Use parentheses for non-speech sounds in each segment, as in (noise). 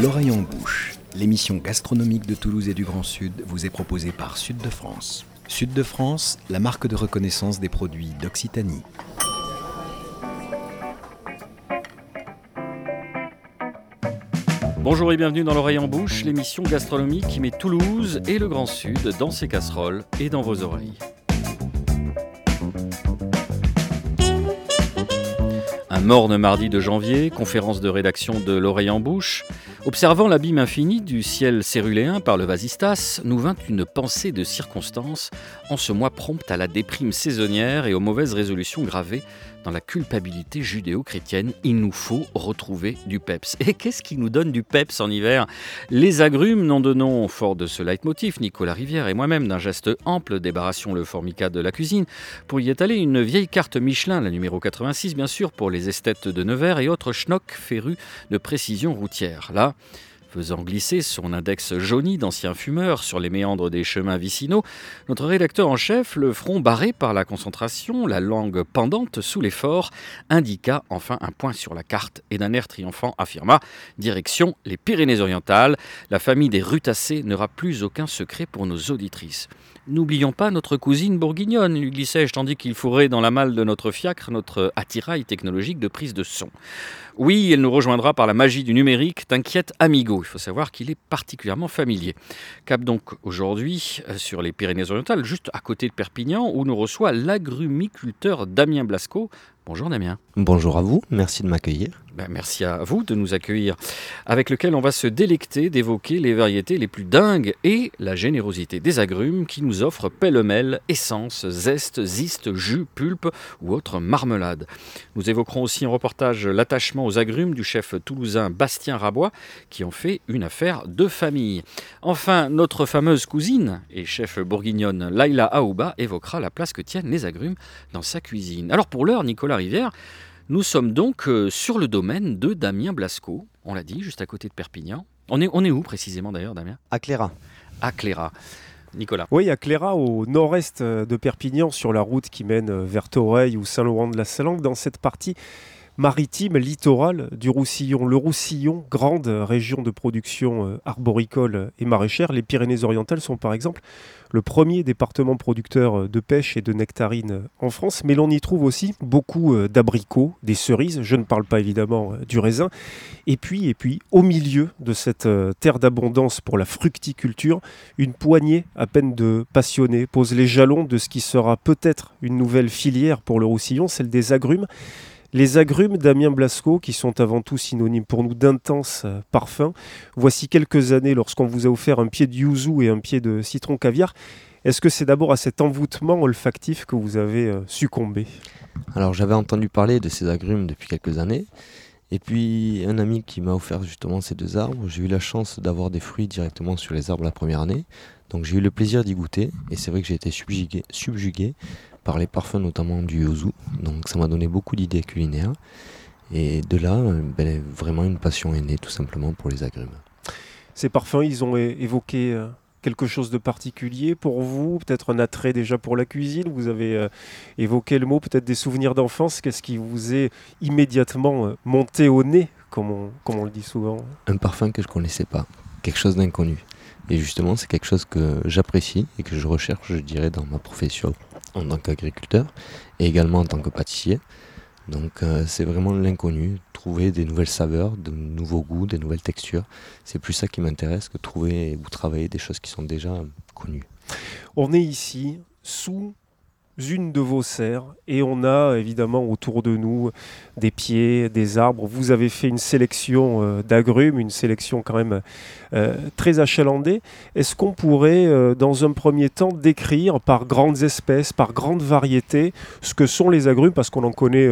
L'oreille en bouche, l'émission gastronomique de Toulouse et du Grand Sud vous est proposée par Sud de France. Sud de France, la marque de reconnaissance des produits d'Occitanie. Bonjour et bienvenue dans l'oreille en bouche, l'émission gastronomique qui met Toulouse et le Grand Sud dans ses casseroles et dans vos oreilles. Un morne mardi de janvier, conférence de rédaction de l'oreille en bouche. Observant l'abîme infini du ciel céruléen par le vasistas, nous vint une pensée de circonstance. En ce mois prompt à la déprime saisonnière et aux mauvaises résolutions gravées dans la culpabilité judéo-chrétienne, il nous faut retrouver du peps. Et qu'est-ce qui nous donne du peps en hiver? Les agrumes, n'en donnons fort de ce leitmotiv, Nicolas Rivière et moi-même, d'un geste ample, débarrassions le formica de la cuisine, pour y étaler une vieille carte Michelin, la numéro 86 bien sûr, pour les esthètes de Nevers et autres schnocks férus de précision routière. Là, Faisant glisser son index jauni d'ancien fumeur sur les méandres des chemins vicinaux, notre rédacteur en chef, le front barré par la concentration, la langue pendante sous l'effort, indiqua enfin un point sur la carte et d'un air triomphant affirma Direction les Pyrénées-Orientales, la famille des Rutacés n'aura plus aucun secret pour nos auditrices. N'oublions pas notre cousine bourguignonne, lui glissai-je, tandis qu'il fourrait dans la malle de notre fiacre notre attirail technologique de prise de son. Oui, elle nous rejoindra par la magie du numérique, t'inquiète amigo, il faut savoir qu'il est particulièrement familier. Cap donc aujourd'hui euh, sur les Pyrénées-Orientales, juste à côté de Perpignan, où nous reçoit l'agrumiculteur Damien Blasco. Bonjour Damien. Bonjour à vous, merci de m'accueillir. Ben, merci à vous de nous accueillir, avec lequel on va se délecter d'évoquer les variétés les plus dingues et la générosité des agrumes qui nous offrent pêle-mêle essence, zeste, ziste, jus, pulpe ou autre marmelade. Nous évoquerons aussi en reportage l'attachement aux agrumes du chef toulousain Bastien Rabois qui en fait une affaire de famille. Enfin, notre fameuse cousine et chef bourguignonne Laila Aouba évoquera la place que tiennent les agrumes dans sa cuisine. Alors pour l'heure, Nicolas Rivière, nous sommes donc euh, sur le domaine de Damien Blasco, on l'a dit, juste à côté de Perpignan. On est, on est où précisément d'ailleurs, Damien? À Cléra. À Cléra. Nicolas. Oui, à Cléra, au nord-est de Perpignan, sur la route qui mène vers Toreil ou Saint-Laurent de la Salanque, dans cette partie maritime littorale du Roussillon. Le Roussillon, grande région de production euh, arboricole et maraîchère, les Pyrénées-Orientales sont par exemple le premier département producteur euh, de pêche et de nectarines en France, mais l'on y trouve aussi beaucoup euh, d'abricots, des cerises, je ne parle pas évidemment du raisin, et puis, et puis au milieu de cette terre d'abondance pour la fructiculture, une poignée à peine de passionnés pose les jalons de ce qui sera peut-être une nouvelle filière pour le Roussillon, celle des agrumes. Les agrumes d'Amien Blasco, qui sont avant tout synonymes pour nous d'intenses euh, parfums. Voici quelques années, lorsqu'on vous a offert un pied de yuzu et un pied de citron caviar, est-ce que c'est d'abord à cet envoûtement olfactif que vous avez euh, succombé? Alors j'avais entendu parler de ces agrumes depuis quelques années. Et puis un ami qui m'a offert justement ces deux arbres, j'ai eu la chance d'avoir des fruits directement sur les arbres la première année. Donc j'ai eu le plaisir d'y goûter et c'est vrai que j'ai été subjugué, subjugué par les parfums notamment du yuzu. Donc ça m'a donné beaucoup d'idées culinaires. Et de là, euh, ben, vraiment une passion est née tout simplement pour les agrumes. Ces parfums, ils ont évoqué euh, quelque chose de particulier pour vous Peut-être un attrait déjà pour la cuisine? Vous avez euh, évoqué le mot, peut-être des souvenirs d'enfance. Qu'est-ce qui vous est immédiatement monté au nez, comme on, comme on le dit souvent? Un parfum que je ne connaissais pas, quelque chose d'inconnu. Et justement, c'est quelque chose que j'apprécie et que je recherche, je dirais, dans ma profession en tant qu'agriculteur et également en tant que pâtissier. Donc euh, c'est vraiment l'inconnu, trouver des nouvelles saveurs, de nouveaux goûts, des nouvelles textures. C'est plus ça qui m'intéresse que trouver ou travailler des choses qui sont déjà connues. On est ici sous une de vos serres et on a évidemment autour de nous des pieds, des arbres. Vous avez fait une sélection euh, d'agrumes, une sélection quand même euh, très achalandée. Est-ce qu'on pourrait euh, dans un premier temps décrire par grandes espèces, par grandes variétés ce que sont les agrumes? Parce qu'on en connaît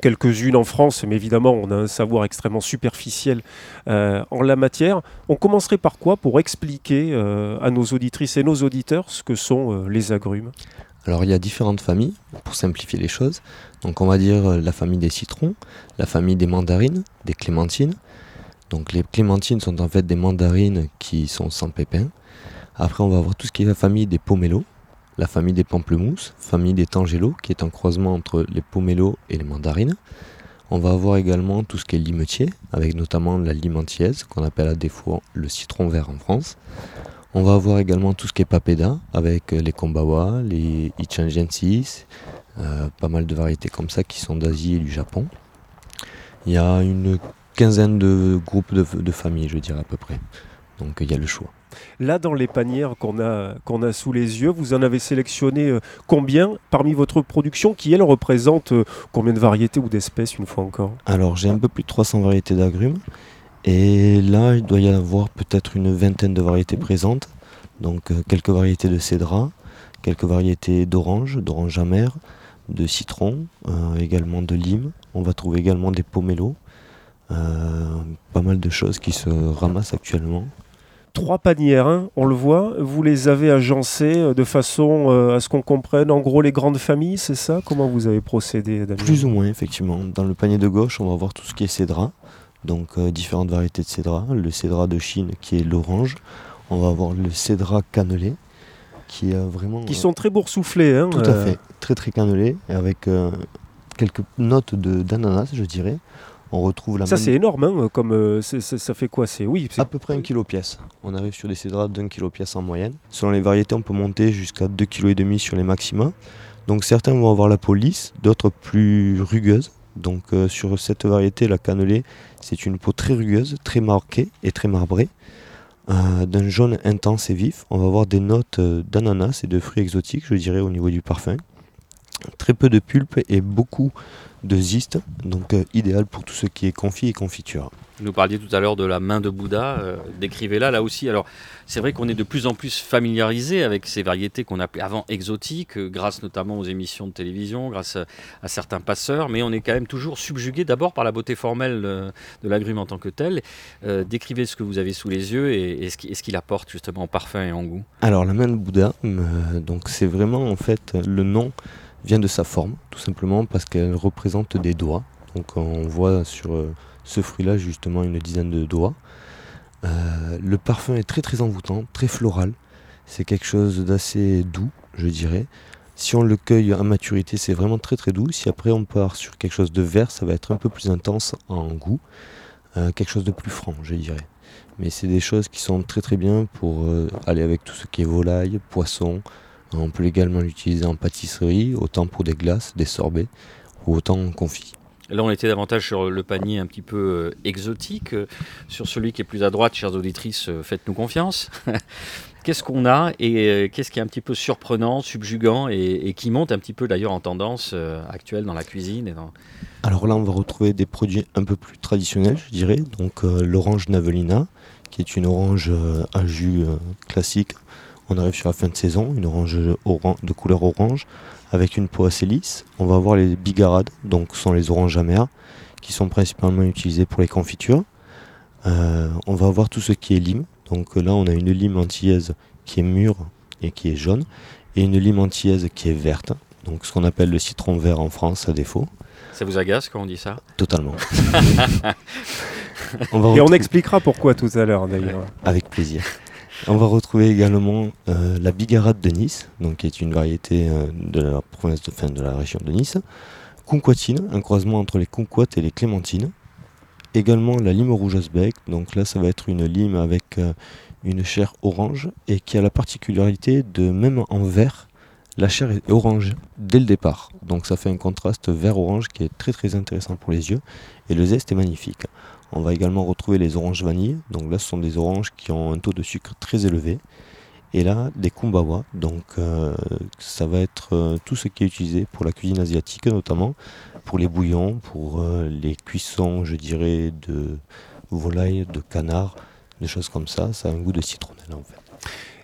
quelques-unes en France, mais évidemment, on a un savoir extrêmement superficiel en la matière. On commencerait par quoi pour expliquer à nos auditrices et nos auditeurs ce que sont les agrumes? Alors il y a différentes familles, pour simplifier les choses. Donc on va dire euh, la famille des citrons, la famille des mandarines, des clémentines. Donc les clémentines sont en fait des mandarines qui sont sans pépins. Après on va avoir tout ce qui est la famille des pomelos, la famille des pamplemousses, famille des tangelos qui est un croisement entre les pomelos et les mandarines. On va avoir également tout ce qui est limetier, avec notamment la lime antillaise, qu'on appelle à défaut le citron vert en France. On va avoir également tout ce qui est papeda, avec les kombawa, les ichangensis, euh, pas mal de variétés comme ça qui sont d'Asie et du Japon. Il y a une quinzaine de groupes de, familles, je dirais à peu près. Donc il y a le choix. Là, dans les panières qu'on a, qu'on a sous les yeux, vous en avez sélectionné euh, combien parmi votre production qui, elle, représente euh, combien de variétés ou d'espèces, une fois encore? Alors, j'ai un peu plus de 300 variétés d'agrumes. Et là, il doit y avoir peut-être une vingtaine de variétés présentes. Donc, quelques variétés de cédra, quelques variétés d'orange, d'orange amère, de citron, euh, également de lime. On va trouver également des pomelos. Euh, pas mal de choses qui se ramassent actuellement. Trois panières, hein, on le voit. Vous les avez agencées euh, de façon à ce qu'on comprenne en gros les grandes familles, c'est ça? Comment vous avez procédé Plus ou moins, effectivement. Dans le panier de gauche, on va voir tout ce qui est cédra. Donc différentes variétés de cédra. Le cédra de Chine qui est l'orange. On va avoir le cédra cannelé qui vraiment. Qui sont très boursouflés. Hein, tout à fait, très très cannelés, avec euh, quelques notes d'ananas, je dirais. On retrouve la Ça, c'est énorme, hein, comme euh, ça fait quoi C'est oui, à peu près un kilo pièce. On arrive sur des cédrats d'un kilo pièce en moyenne. Selon les variétés, on peut monter jusqu'à 2,5 kg sur les maxima. Donc certains vont avoir la peau lisse, d'autres plus rugueuse. Donc euh, sur cette variété, la cannelée, c'est une peau très rugueuse, très marquée et très marbrée. Euh, d'un jaune intense et vif. On va avoir des notes euh, d'ananas et de fruits exotiques, je dirais, au niveau du parfum. Très peu de pulpe et beaucoup de ziste, donc idéal pour tout ce qui est confit et confiture. Vous nous parliez tout à l'heure de la main de Bouddha, euh, décrivez-la là aussi. Alors c'est vrai qu'on est de plus en plus familiarisé avec ces variétés qu'on appelait avant exotiques, euh, grâce notamment aux émissions de télévision, grâce à, certains passeurs, mais on est quand même toujours subjugué d'abord par la beauté formelle de l'agrume en tant que tel. décrivez ce que vous avez sous les yeux et, ce qu'il apporte justement en parfum et en goût. Alors la main de Bouddha, donc c'est vraiment en fait le nom vient de sa forme, tout simplement parce qu'elle représente des doigts. Donc on voit sur euh, ce fruit-là justement une dizaine de doigts. Euh, le parfum est très très envoûtant, très floral. C'est quelque chose d'assez doux, je dirais. Si on le cueille à maturité, c'est vraiment très très doux. Si après on part sur quelque chose de vert, ça va être un peu plus intense en goût. Euh, quelque chose de plus franc, je dirais. Mais c'est des choses qui sont très très bien pour aller avec tout ce qui est volaille, poisson, on peut également l'utiliser en pâtisserie, autant pour des glaces, des sorbets, ou autant en confit. Là, on était davantage sur le panier un petit peu euh, exotique. Sur celui qui est plus à droite, chères auditrices, euh, faites-nous confiance. (laughs) qu'est-ce qu'on a et euh, qu'est-ce qui est un petit peu surprenant, subjugant et, qui monte un petit peu d'ailleurs en tendance actuelle dans la cuisine Alors là, on va retrouver des produits un peu plus traditionnels, je dirais. Donc l'orange Navelina, qui est une orange à jus classique on arrive sur la fin de saison, une orange de couleur orange avec une peau assez lisse. On va avoir les bigarades, donc ce sont les oranges amères, qui sont principalement utilisées pour les confitures. Euh, on va avoir tout ce qui est lime. Donc là, on a une lime antillaise qui est mûre et qui est jaune, et une lime antillaise qui est verte. Donc ce qu'on appelle le citron vert en France à défaut. Ça vous agace quand on dit ça? Totalement. (laughs) et on expliquera pourquoi tout à l'heure d'ailleurs. Avec plaisir. On va retrouver également euh, la bigarade de Nice, donc qui est une variété euh, de la province de, fin, de la région de Nice. Conquatine, un croisement entre les conquates et les clémentines. Également la lime rouge bec, donc là ça va être une lime avec euh, une chair orange et qui a la particularité de même en vert, la chair est orange dès le départ. Donc ça fait un contraste vert-orange qui est très très intéressant pour les yeux et le zeste est magnifique. On va également retrouver les oranges vanille. Donc là, ce sont des oranges qui ont un taux de sucre très élevé. Et là, des kumbawa. Donc euh, ça va être euh, tout ce qui est utilisé pour la cuisine asiatique, notamment pour les bouillons, pour euh, les cuissons, je dirais, de volaille, de canard, des choses comme ça. Ça a un goût de citronnelle en fait.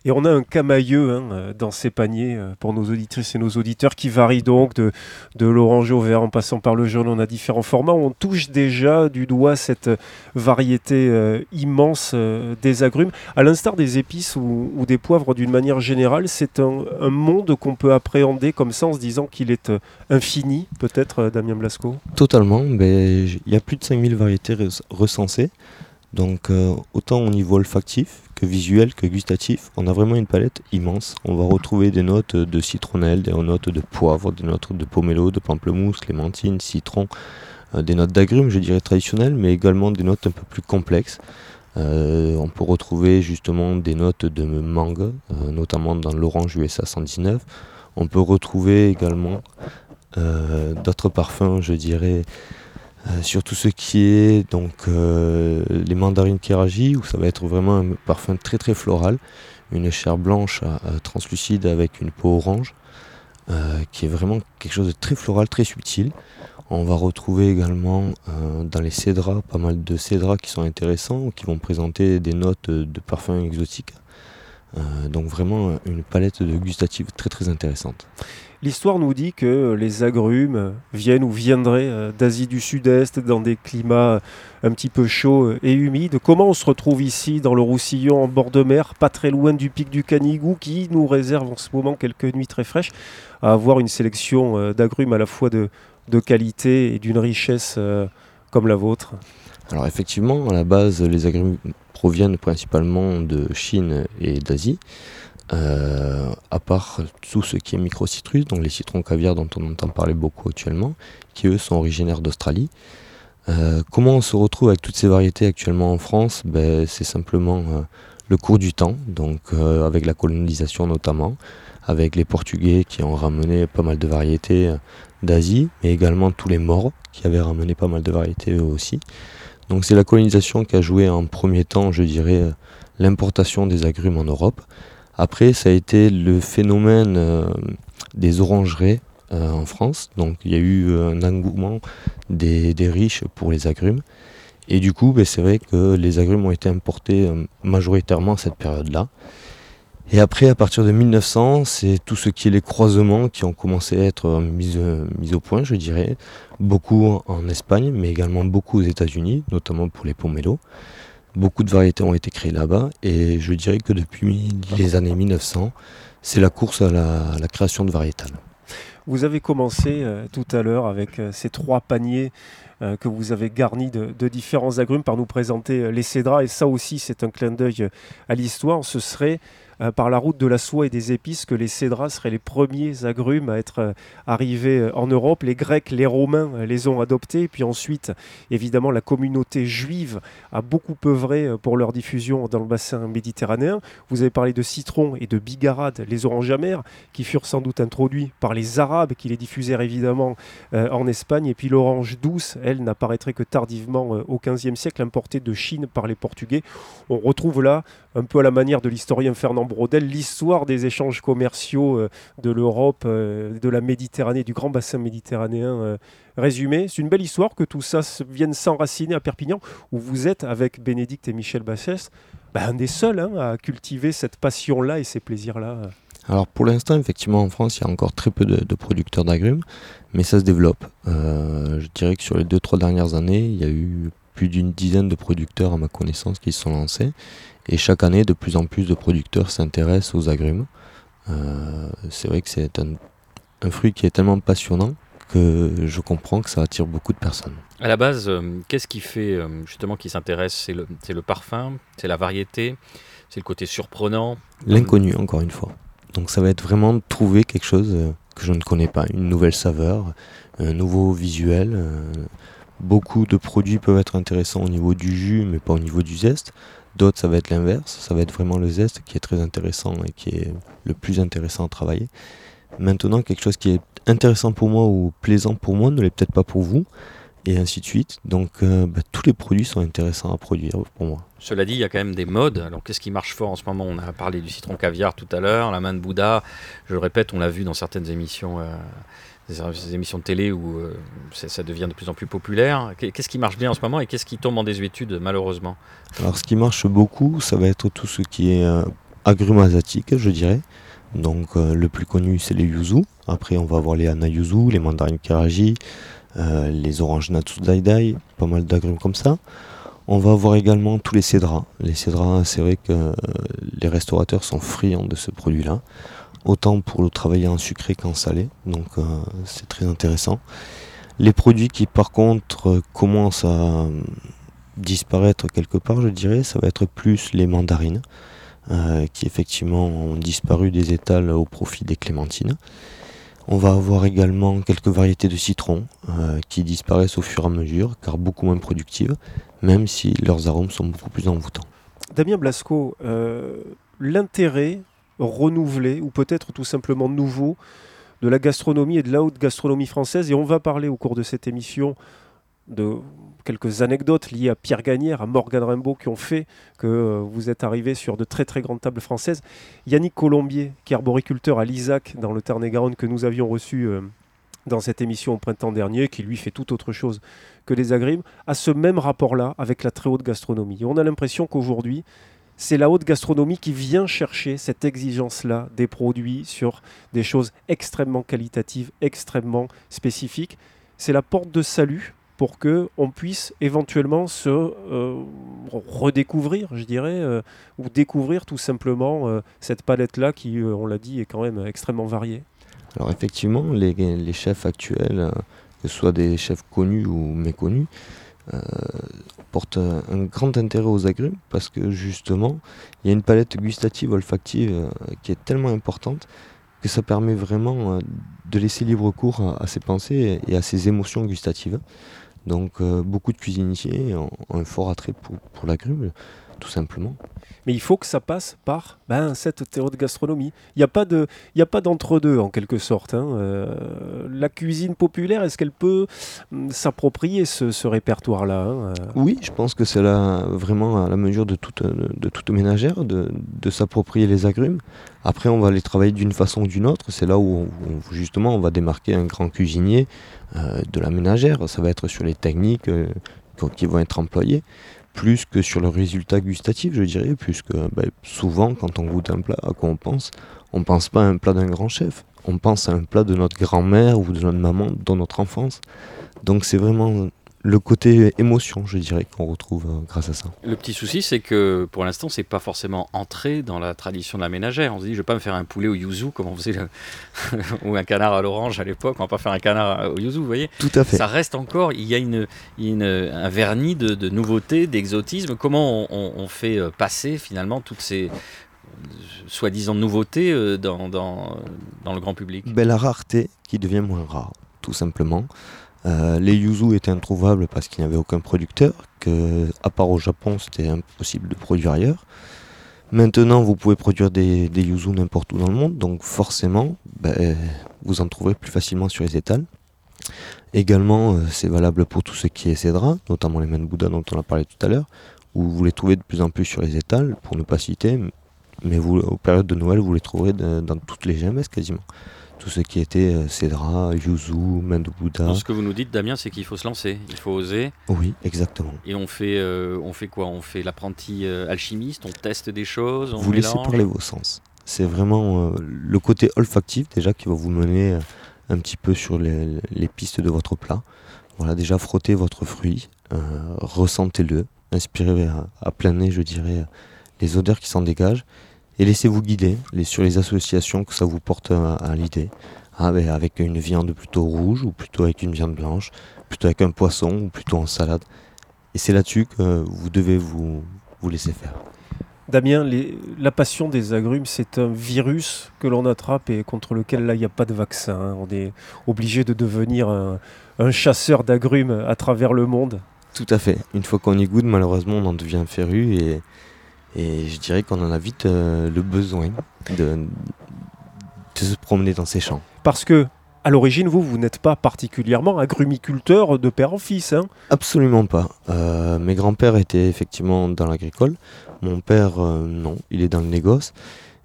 Et on a un camailleux hein, euh, dans ces paniers euh, pour nos auditrices et nos auditeurs qui varie donc de, de l'orange au vert en passant par le jaune. On a différents formats. On touche déjà du doigt cette variété euh, immense des agrumes. À l'instar des épices ou, des poivres d'une manière générale, c'est un, monde qu'on peut appréhender comme ça en se disant qu'il est infini, peut-être, Damien Blasco? Totalement. Mais il y a plus de 5000 variétés recensées. Donc autant au niveau olfactif que visuel que gustatif. On a vraiment une palette immense. On va retrouver des notes de citronnelle, des notes de poivre, des notes de pomelo, de pamplemousse, clémentine, citron, des notes d'agrumes, je dirais traditionnelles, mais également des notes un peu plus complexes. on peut retrouver justement des notes de mangue, notamment dans l'orange USA 119. On peut retrouver également d'autres parfums, je dirais, euh, surtout ce qui est donc euh, les mandarines Kiraji où ça va être vraiment un parfum très très floral, une chair blanche translucide avec une peau orange, euh, qui est vraiment quelque chose de très floral, très subtil. On va retrouver également dans les cédras pas mal de cédras qui sont intéressants, qui vont présenter des notes de parfums exotiques. donc vraiment une palette de gustatives très très intéressante. L'histoire nous dit que les agrumes viennent ou viendraient euh, d'Asie du Sud-Est dans des climats un petit peu chauds et humides. Comment on se retrouve ici dans le Roussillon en bord de mer, pas très loin du pic du Canigou qui nous réserve en ce moment quelques nuits très fraîches, à avoir une sélection euh, d'agrumes à la fois de, qualité et d'une richesse euh, comme la vôtre? Alors effectivement, à la base, les agrumes proviennent principalement de Chine et d'Asie. Euh, à part tout ce qui est micro-citrus, donc les citrons caviar dont on entend parler beaucoup actuellement, qui eux sont originaires d'Australie. Euh, comment on se retrouve avec toutes ces variétés actuellement en France? Ben, C'est simplement euh, le cours du temps, donc avec la colonisation notamment, avec les Portugais qui ont ramené pas mal de variétés d'Asie, mais également tous les morts qui avaient ramené pas mal de variétés eux aussi. Donc c'est la colonisation qui a joué en premier temps, je dirais, l'importation des agrumes en Europe. Après, ça a été le phénomène euh, des orangeries euh, en France. Donc il y a eu euh, un engouement des, riches pour les agrumes. Et du coup, ben, c'est vrai que les agrumes ont été importés majoritairement à cette période-là. Et après, à partir de 1900, c'est tout ce qui est les croisements qui ont commencé à être mis, mis au point, je dirais. Beaucoup en Espagne, mais également beaucoup aux États-Unis, notamment pour les pomelos. Beaucoup de variétés ont été créées là-bas et je dirais que depuis les années 1900, c'est la course à la, création de variétales. Vous avez commencé euh, tout à l'heure avec euh, ces trois paniers euh, que vous avez garnis de, différents agrumes par nous présenter les cédras et ça aussi c'est un clin d'œil à l'histoire. Ce serait euh, par la route de la soie et des épices que les cédras seraient les premiers agrumes à être euh, arrivés euh, en Europe. Les Grecs, les Romains les ont adoptés. Puis ensuite, évidemment, la communauté juive a beaucoup œuvré pour leur diffusion dans le bassin méditerranéen. Vous avez parlé de citron et de bigarade, les oranges amères, qui furent sans doute introduits par les Arabes, qui les diffusèrent évidemment en Espagne. Et puis l'orange douce, elle, n'apparaîtrait que tardivement au XVe siècle, importée de Chine par les Portugais. On retrouve là, un peu à la manière de l'historien Fernand Brodel l'histoire des échanges commerciaux euh, de l'Europe, euh, de la Méditerranée, du grand bassin méditerranéen euh, résumé. C'est une belle histoire que tout ça vienne s'enraciner à Perpignan, où vous êtes avec Bénédicte et Michel Bassès, bah, un des seuls hein, à cultiver cette passion-là et ces plaisirs-là. Alors pour l'instant, effectivement, en France, il y a encore très peu de, producteurs d'agrumes, mais ça se développe. je dirais que sur les 2-3 dernières années, il y a eu plus d'une dizaine de producteurs, à ma connaissance, qui se sont lancés. Et chaque année, de plus en plus de producteurs s'intéressent aux agrumes. Euh, c'est vrai que c'est un, fruit qui est tellement passionnant que je comprends que ça attire beaucoup de personnes. À la base, euh, qu'est-ce qui fait euh, justement qu'ils s'intéressent? C'est le, le, parfum, c'est la variété, c'est le côté surprenant? L'inconnu, encore une fois. Donc ça va être vraiment de trouver quelque chose que je ne connais pas, une nouvelle saveur, un nouveau visuel. Beaucoup de produits peuvent être intéressants au niveau du jus, mais pas au niveau du zeste. D'autres, ça va être l'inverse, ça va être vraiment le zeste qui est très intéressant et qui est le plus intéressant à travailler. Maintenant, quelque chose qui est intéressant pour moi ou plaisant pour moi ne l'est peut-être pas pour vous, et ainsi de suite. Donc, euh, bah, tous les produits sont intéressants à produire pour moi. Cela dit, il y a quand même des modes. Alors, qu'est-ce qui marche fort en ce moment? On a parlé du citron caviar tout à l'heure, la main de Bouddha. Je le répète, on l'a vu dans certaines émissions. Euh, des émissions de télé où euh, ça devient de plus en plus populaire. Qu'est-ce qui marche bien en ce moment et qu'est-ce qui tombe en désuétude malheureusement? Alors ce qui marche beaucoup, ça va être tout ce qui est euh, agrumes asiatiques, je dirais. Donc euh, le plus connu c'est les yuzu. Après on va avoir les anayuzu, les mandarines karaji, les oranges natsu daidai, pas mal d'agrumes comme ça. On va avoir également tous les cédras. Les cédras, c'est vrai que les restaurateurs sont friands de ce produit-là autant pour le travailler en sucré qu'en salé, donc euh, c'est très intéressant. Les produits qui par contre euh, commencent à euh, disparaître quelque part, je dirais, ça va être plus les mandarines, qui effectivement ont disparu des étals au profit des clémentines. On va avoir également quelques variétés de citron euh, qui disparaissent au fur et à mesure car beaucoup moins productives, même si leurs arômes sont beaucoup plus envoûtants. Damien Blasco, l'intérêt renouvelé ou peut-être tout simplement nouveau de la gastronomie et de la haute gastronomie française, et on va parler au cours de cette émission de quelques anecdotes liées à Pierre Gagnère, à Morgan Rimbaud, qui ont fait que euh, vous êtes arrivé sur de très très grandes tables françaises. Yannick Colombier, qui est arboriculteur à l'Isaac, dans le Tarn-et-Garonne, que nous avions reçu euh, dans cette émission au printemps dernier, qui lui fait tout autre chose que les agrimes, a ce même rapport-là avec la très haute gastronomie. On a l'impression qu'aujourd'hui, c'est la haute gastronomie qui vient chercher cette exigence-là des produits sur des choses extrêmement qualitatives, extrêmement spécifiques. C'est la porte de salut pour que on puisse éventuellement se euh, redécouvrir, je dirais, euh, ou découvrir tout simplement euh, cette palette-là qui, on l'a dit, est quand même extrêmement variée. Alors effectivement, les, les chefs actuels, que ce soit des chefs connus ou méconnus, portent un grand intérêt aux agrumes parce que justement, il y a une palette gustative, olfactive qui est tellement importante que ça permet vraiment de laisser libre cours à, ses pensées et à ses émotions gustatives. Donc euh, beaucoup de cuisiniers ont, un fort attrait pour, pour l'agrume, tout simplement. Mais il faut que ça passe par ben, cette théorie de gastronomie. Il n'y a pas de, il a pas d'entre-deux en quelque sorte. Hein. Euh, la cuisine populaire, est-ce qu'elle peut hum, s'approprier ce, répertoire-là hein, euh? Oui, je pense que c'est là vraiment à la mesure de toute, de toute ménagère de, de s'approprier les agrumes. Après, on va les travailler d'une façon ou d'une autre. C'est là où, justement on va démarquer un grand cuisinier euh, de la ménagère. Ça va être sur les techniques qui vont être employées plus que sur le résultat gustatif, je dirais, puisque bah, souvent, quand on goûte un plat, à quoi on pense? On pense pas à un plat d'un grand chef, on pense à un plat de notre grand-mère ou de notre maman dans notre enfance. Donc c'est vraiment le côté émotion, je dirais, qu'on retrouve euh, grâce à ça. Le petit souci, c'est que pour l'instant, c'est pas forcément entré dans la tradition de la ménagère. On se dit, je vais pas me faire un poulet au yuzu comme on faisait, (laughs) ou un canard à l'orange à l'époque. On va pas faire un canard au yuzu, vous voyez. Tout à fait. Ça reste encore. Il y a une, un vernis de, de nouveauté, d'exotisme. Comment on, fait euh, passer finalement toutes ces euh, soi-disant nouveautés dans, dans, dans, le grand public? Ben, La rareté qui devient moins rare, tout simplement. Euh, les yuzu étaient introuvables parce qu'il n'y avait aucun producteur, que à part au Japon c'était impossible de produire ailleurs. Maintenant vous pouvez produire des, yuzu n'importe où dans le monde, donc forcément ben, vous en trouverez plus facilement sur les étals. Également euh, c'est valable pour tout ce qui est cédra, notamment les Bouddha dont on a parlé tout à l'heure, où vous les trouvez de plus en plus sur les étals, pour ne pas citer, mais aux périodes de Noël vous les trouverez dans toutes les GMS quasiment tout ce qui était euh, Cédra, Yuzu, main de Bouddha. ce que vous nous dites, Damien, c'est qu'il faut se lancer, il faut oser. Oui, exactement. Et on fait, euh, on fait quoi? On fait l'apprenti euh, alchimiste, on teste des choses, on Vous laissez parler vos sens. C'est vraiment le côté olfactif déjà qui va vous mener un petit peu sur les, pistes de votre plat. Voilà, déjà frottez votre fruit, ressentez-le, inspirez à, à plein nez, je dirais, les odeurs qui s'en dégagent et laissez-vous guider sur les associations que ça vous porte à, l'idée. Ah, ben, avec une viande plutôt rouge ou plutôt avec une viande blanche, plutôt avec un poisson ou plutôt en salade. Et c'est là-dessus que vous devez vous, vous laisser faire. Damien, la passion des agrumes, c'est un virus que l'on attrape et contre lequel là, il n'y a pas de vaccin. Hein. On est obligé de devenir un, un chasseur d'agrumes à travers le monde. Tout à fait. Une fois qu'on y goûte, malheureusement, on en devient féru et, et je dirais qu'on en a vite euh, le besoin de, se promener dans ces champs. Parce que, à l'origine, vous, vous n'êtes pas particulièrement agrumiculteur de père en fils. Hein Absolument pas. Euh, mes grands-pères étaient effectivement dans l'agricole. Mon père, euh, non, il est dans le négoce.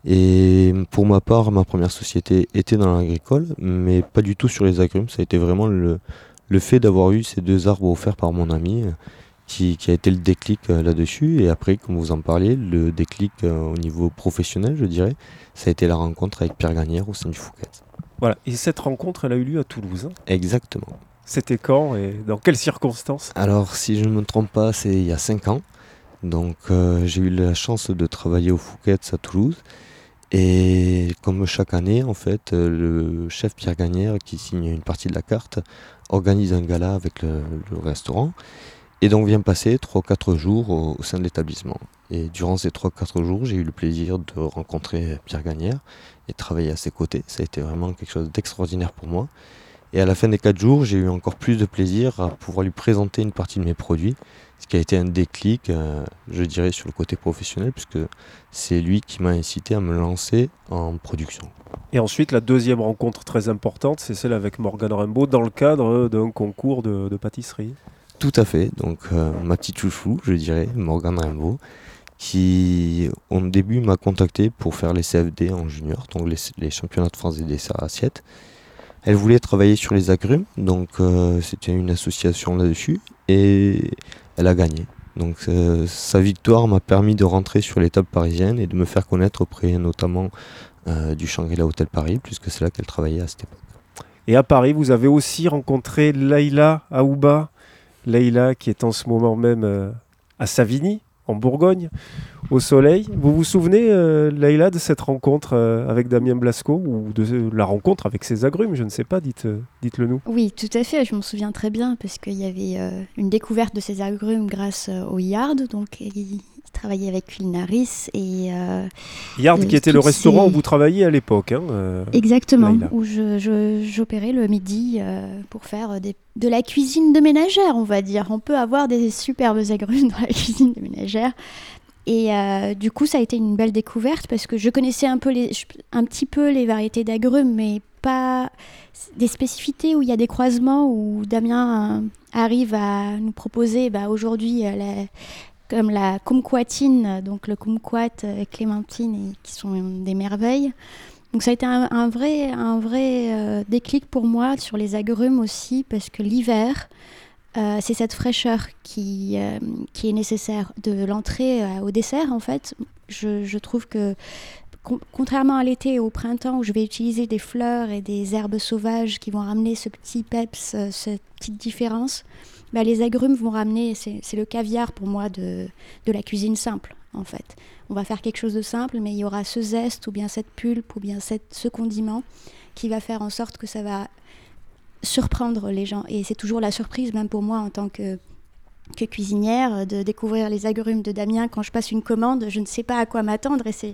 Et pour ma part, ma première société était dans l'agricole, mais pas du tout sur les agrumes. Ça a été vraiment le, le fait d'avoir eu ces deux arbres offerts par mon ami qui, a été le déclic euh, là-dessus. Et après, comme vous en parliez, le déclic euh, au niveau professionnel, je dirais, ça a été la rencontre avec Pierre Gagnère au sein du Fouquet. Voilà, et cette rencontre, elle a eu lieu à Toulouse. Hein? Exactement. C'était quand et dans quelles circonstances? Alors, si je ne me trompe pas, c'est il y a 5 ans. Donc, euh, j'ai eu la chance de travailler au Fouquet à Toulouse. Et comme chaque année, en fait, le chef Pierre Gagnère, qui signe une partie de la carte, organise un gala avec le restaurant. Et donc vient passer 3-4 jours au, sein de l'établissement. Et durant ces 3-4 jours, j'ai eu le plaisir de rencontrer Pierre Gagnère et travailler à ses côtés. Ça a été vraiment quelque chose d'extraordinaire pour moi. Et à la fin des 4 jours, j'ai eu encore plus de plaisir à pouvoir lui présenter une partie de mes produits, ce qui a été un déclic, euh, je dirais, sur le côté professionnel, puisque c'est lui qui m'a incité à me lancer en production. Et ensuite, la deuxième rencontre très importante, c'est celle avec Morgan Rimbaud dans le cadre d'un concours de, pâtisserie. Tout à fait. Donc, euh, ma petite chouchou, je dirais, Morgan Rimbaud, qui, au début, m'a contacté pour faire les CFD en junior, donc les, championnats de France des desserts assiettes. Elle voulait travailler sur les agrumes, donc euh, c'était une association là-dessus, et elle a gagné. Donc euh, sa victoire m'a permis de rentrer sur l'étape parisienne et de me faire connaître auprès notamment euh, du Shangri-La Hotel Paris, puisque c'est là qu'elle travaillait à cette époque. Et à Paris, vous avez aussi rencontré Leïla Aouba, Leïla qui est en ce moment même à Savigny, en Bourgogne, au soleil. Vous vous souvenez, euh, Leïla, de cette rencontre euh, avec Damien Blasco ou de la rencontre avec ses agrumes Je ne sais pas, dites, euh, dites-le nous. Oui, tout à fait, je m'en souviens très bien parce qu'il y avait une découverte de ces agrumes grâce au Yard. Donc, travaillé avec Culinaris et euh, Yard qui était le restaurant où vous travailliez à l'époque hein, euh, exactement où j'opérais le midi euh, pour faire de la cuisine de ménagère on va dire. On peut avoir des superbes agrumes dans la (laughs) cuisine de ménagère. Et du coup ça a été une belle découverte parce que je connaissais un, peu les, un petit peu les variétés d'agrumes mais pas des spécificités où il y a des croisements où Damien arrive à nous proposer bah, aujourd'hui la, comme la kumquatine, donc le kumquat et clémentine, qui sont des merveilles. Donc ça a été un, vrai, un vrai euh, déclic pour moi sur les agrumes aussi, parce que l'hiver, euh, c'est cette fraîcheur qui, euh, qui est nécessaire de l'entrée au dessert, en fait. Je, je trouve que contrairement à l'été et au printemps où je vais utiliser des fleurs et des herbes sauvages qui vont ramener ce petit peps, cette petite différence, bah, les agrumes vont ramener, c'est le caviar pour moi de, de, la cuisine simple, en fait. On va faire quelque chose de simple, mais il y aura ce zeste, ou bien cette pulpe, ou bien ce condiment, qui va faire en sorte que ça va surprendre les gens. Et c'est toujours la surprise, même pour moi, en tant que que cuisinière, de découvrir les agrumes de Damien quand je passe une commande. Je ne sais pas à quoi m'attendre et c'est,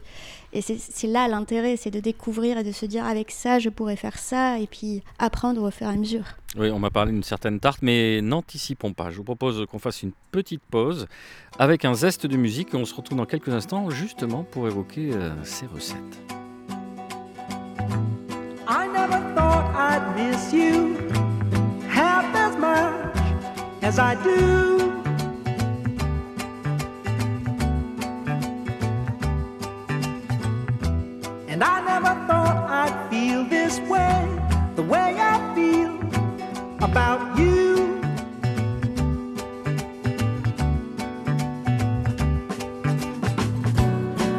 et c'est, là l'intérêt, c'est de découvrir et de se dire avec ça, je pourrais faire ça et puis apprendre au fur et à mesure. Oui, on m'a parlé d'une certaine tarte, mais n'anticipons pas. Je vous propose qu'on fasse une petite pause avec un zeste de musique et on se retrouve dans quelques instants justement pour évoquer euh, ces recettes. I never thought I'd miss you half as much as I do. And I never thought I'd feel this way, the way I feel about you.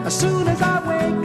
As soon as I wake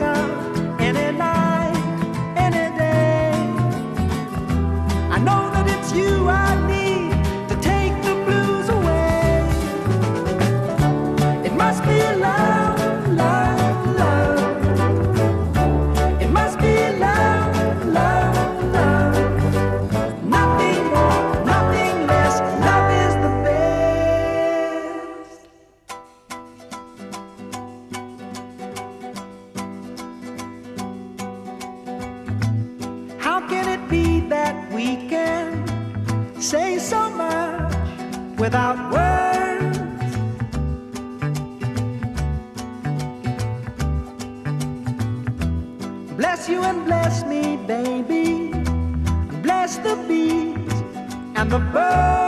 without words. Bless you and bless me, baby. Bless the bees and the birds.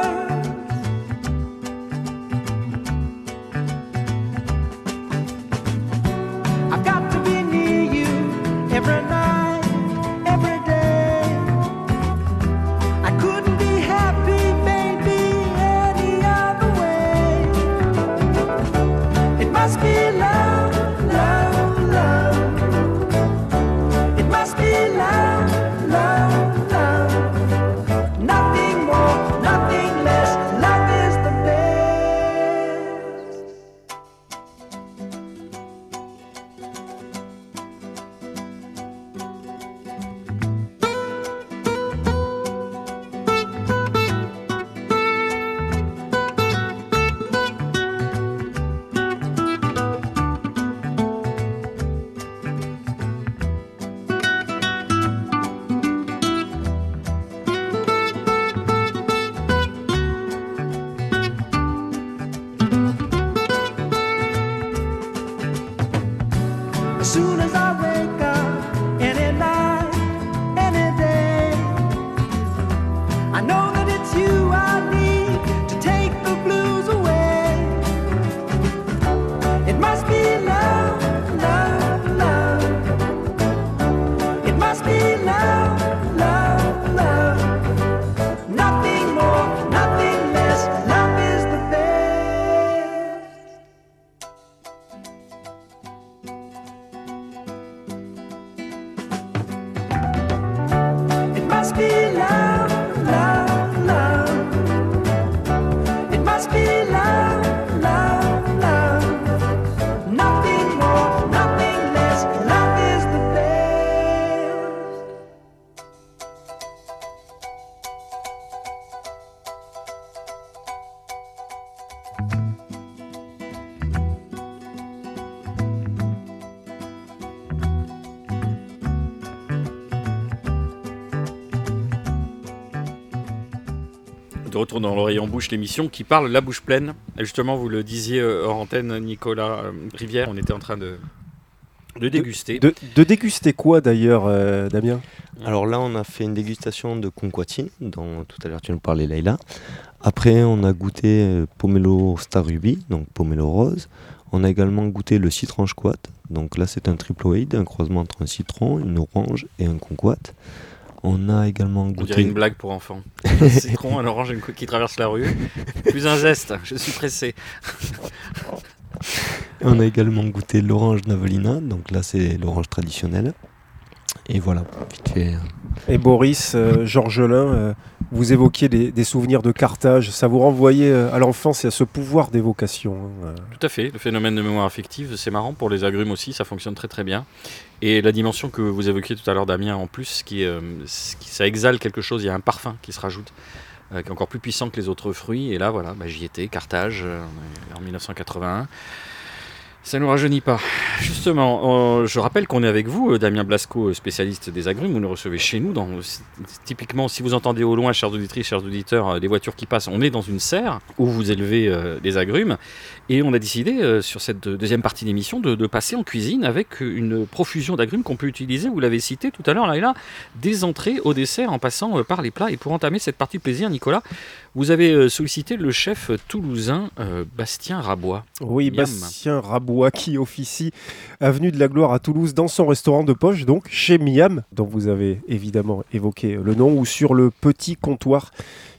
De retour dans l'oreille en bouche, l'émission qui parle la bouche pleine. Et justement, vous le disiez euh, hors antenne, Nicolas euh, Rivière, on était en train de, de déguster. De, déguster quoi d'ailleurs, euh, Damien? Alors là, on a fait une dégustation de conquatine, dont tout à l'heure tu nous parlais, Leïla. Après, on a goûté pomelo star ruby, donc pomelo rose. On a également goûté le citron squat. Donc là, c'est un triploïde, un croisement entre un citron, une orange et un conquat. On a également goûté. On dirait une blague pour enfants. (laughs) Un citron, un orange qui traverse la rue. Plus un geste, je suis pressé. On a également goûté l'orange Navelina, donc là c'est l'orange traditionnel. Et voilà, Et Boris, euh, Georgelin, euh, vous évoquiez des, souvenirs de Carthage. Ça vous renvoyait euh, à l'enfance et à ce pouvoir d'évocation. Hein, tout à fait. Le phénomène de mémoire affective, c'est marrant. Pour les agrumes aussi, ça fonctionne très très bien. Et la dimension que vous évoquiez tout à l'heure, Damien, en plus, qui, qui, ça exhale quelque chose. Il y a un parfum qui se rajoute. qui est encore plus puissant que les autres fruits. Et là, voilà, bah, j'y étais, Carthage, en 1981. Ça nous rajeunit pas. Justement, je rappelle qu'on est avec vous, euh, Damien Blasco, euh, spécialiste des agrumes. Vous nous recevez chez nous. Typiquement, si vous entendez au loin, chers auditrices, chers auditeurs, euh, des voitures qui passent, on est dans une serre où vous élevez des agrumes. Et on a décidé, sur cette deuxième partie d'émission, de, passer en cuisine avec une profusion d'agrumes qu'on peut utiliser. Vous l'avez cité tout à l'heure, là et là, des entrées au dessert en passant par les plats. Et pour entamer cette partie de plaisir, Nicolas, vous avez sollicité le chef toulousain Bastien Rabois. Oui, Bastien Rabois qui officie avenue de la Gloire à Toulouse dans son restaurant de poche, donc chez Miam, dont vous avez évidemment évoqué le nom, ou sur le petit comptoir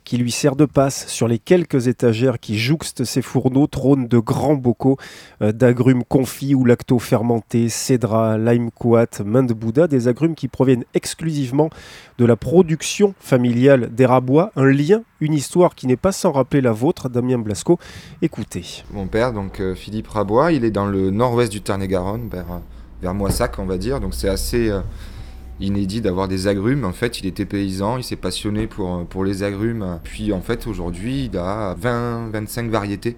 qui lui sert de passe. Sur les quelques étagères qui jouxtent ses fourneaux trônent de grands bocaux euh, d'agrumes confits ou lacto-fermentés, cédra, lime couat, main de Bouddha, des agrumes qui proviennent exclusivement de la production familiale des Rabois, un lien, une histoire qui n'est pas sans rappeler la vôtre, Damien Blasco. Écoutez. Mon père, donc euh, Philippe Rabois, il est dans le nord-ouest du Tarn-et-Garonne, vers, euh, vers Moissac, on va dire, donc c'est assez inédit d'avoir des agrumes. En fait, il était paysan, il s'est passionné pour, pour les agrumes. Puis en fait, aujourd'hui, il a 20-25 variétés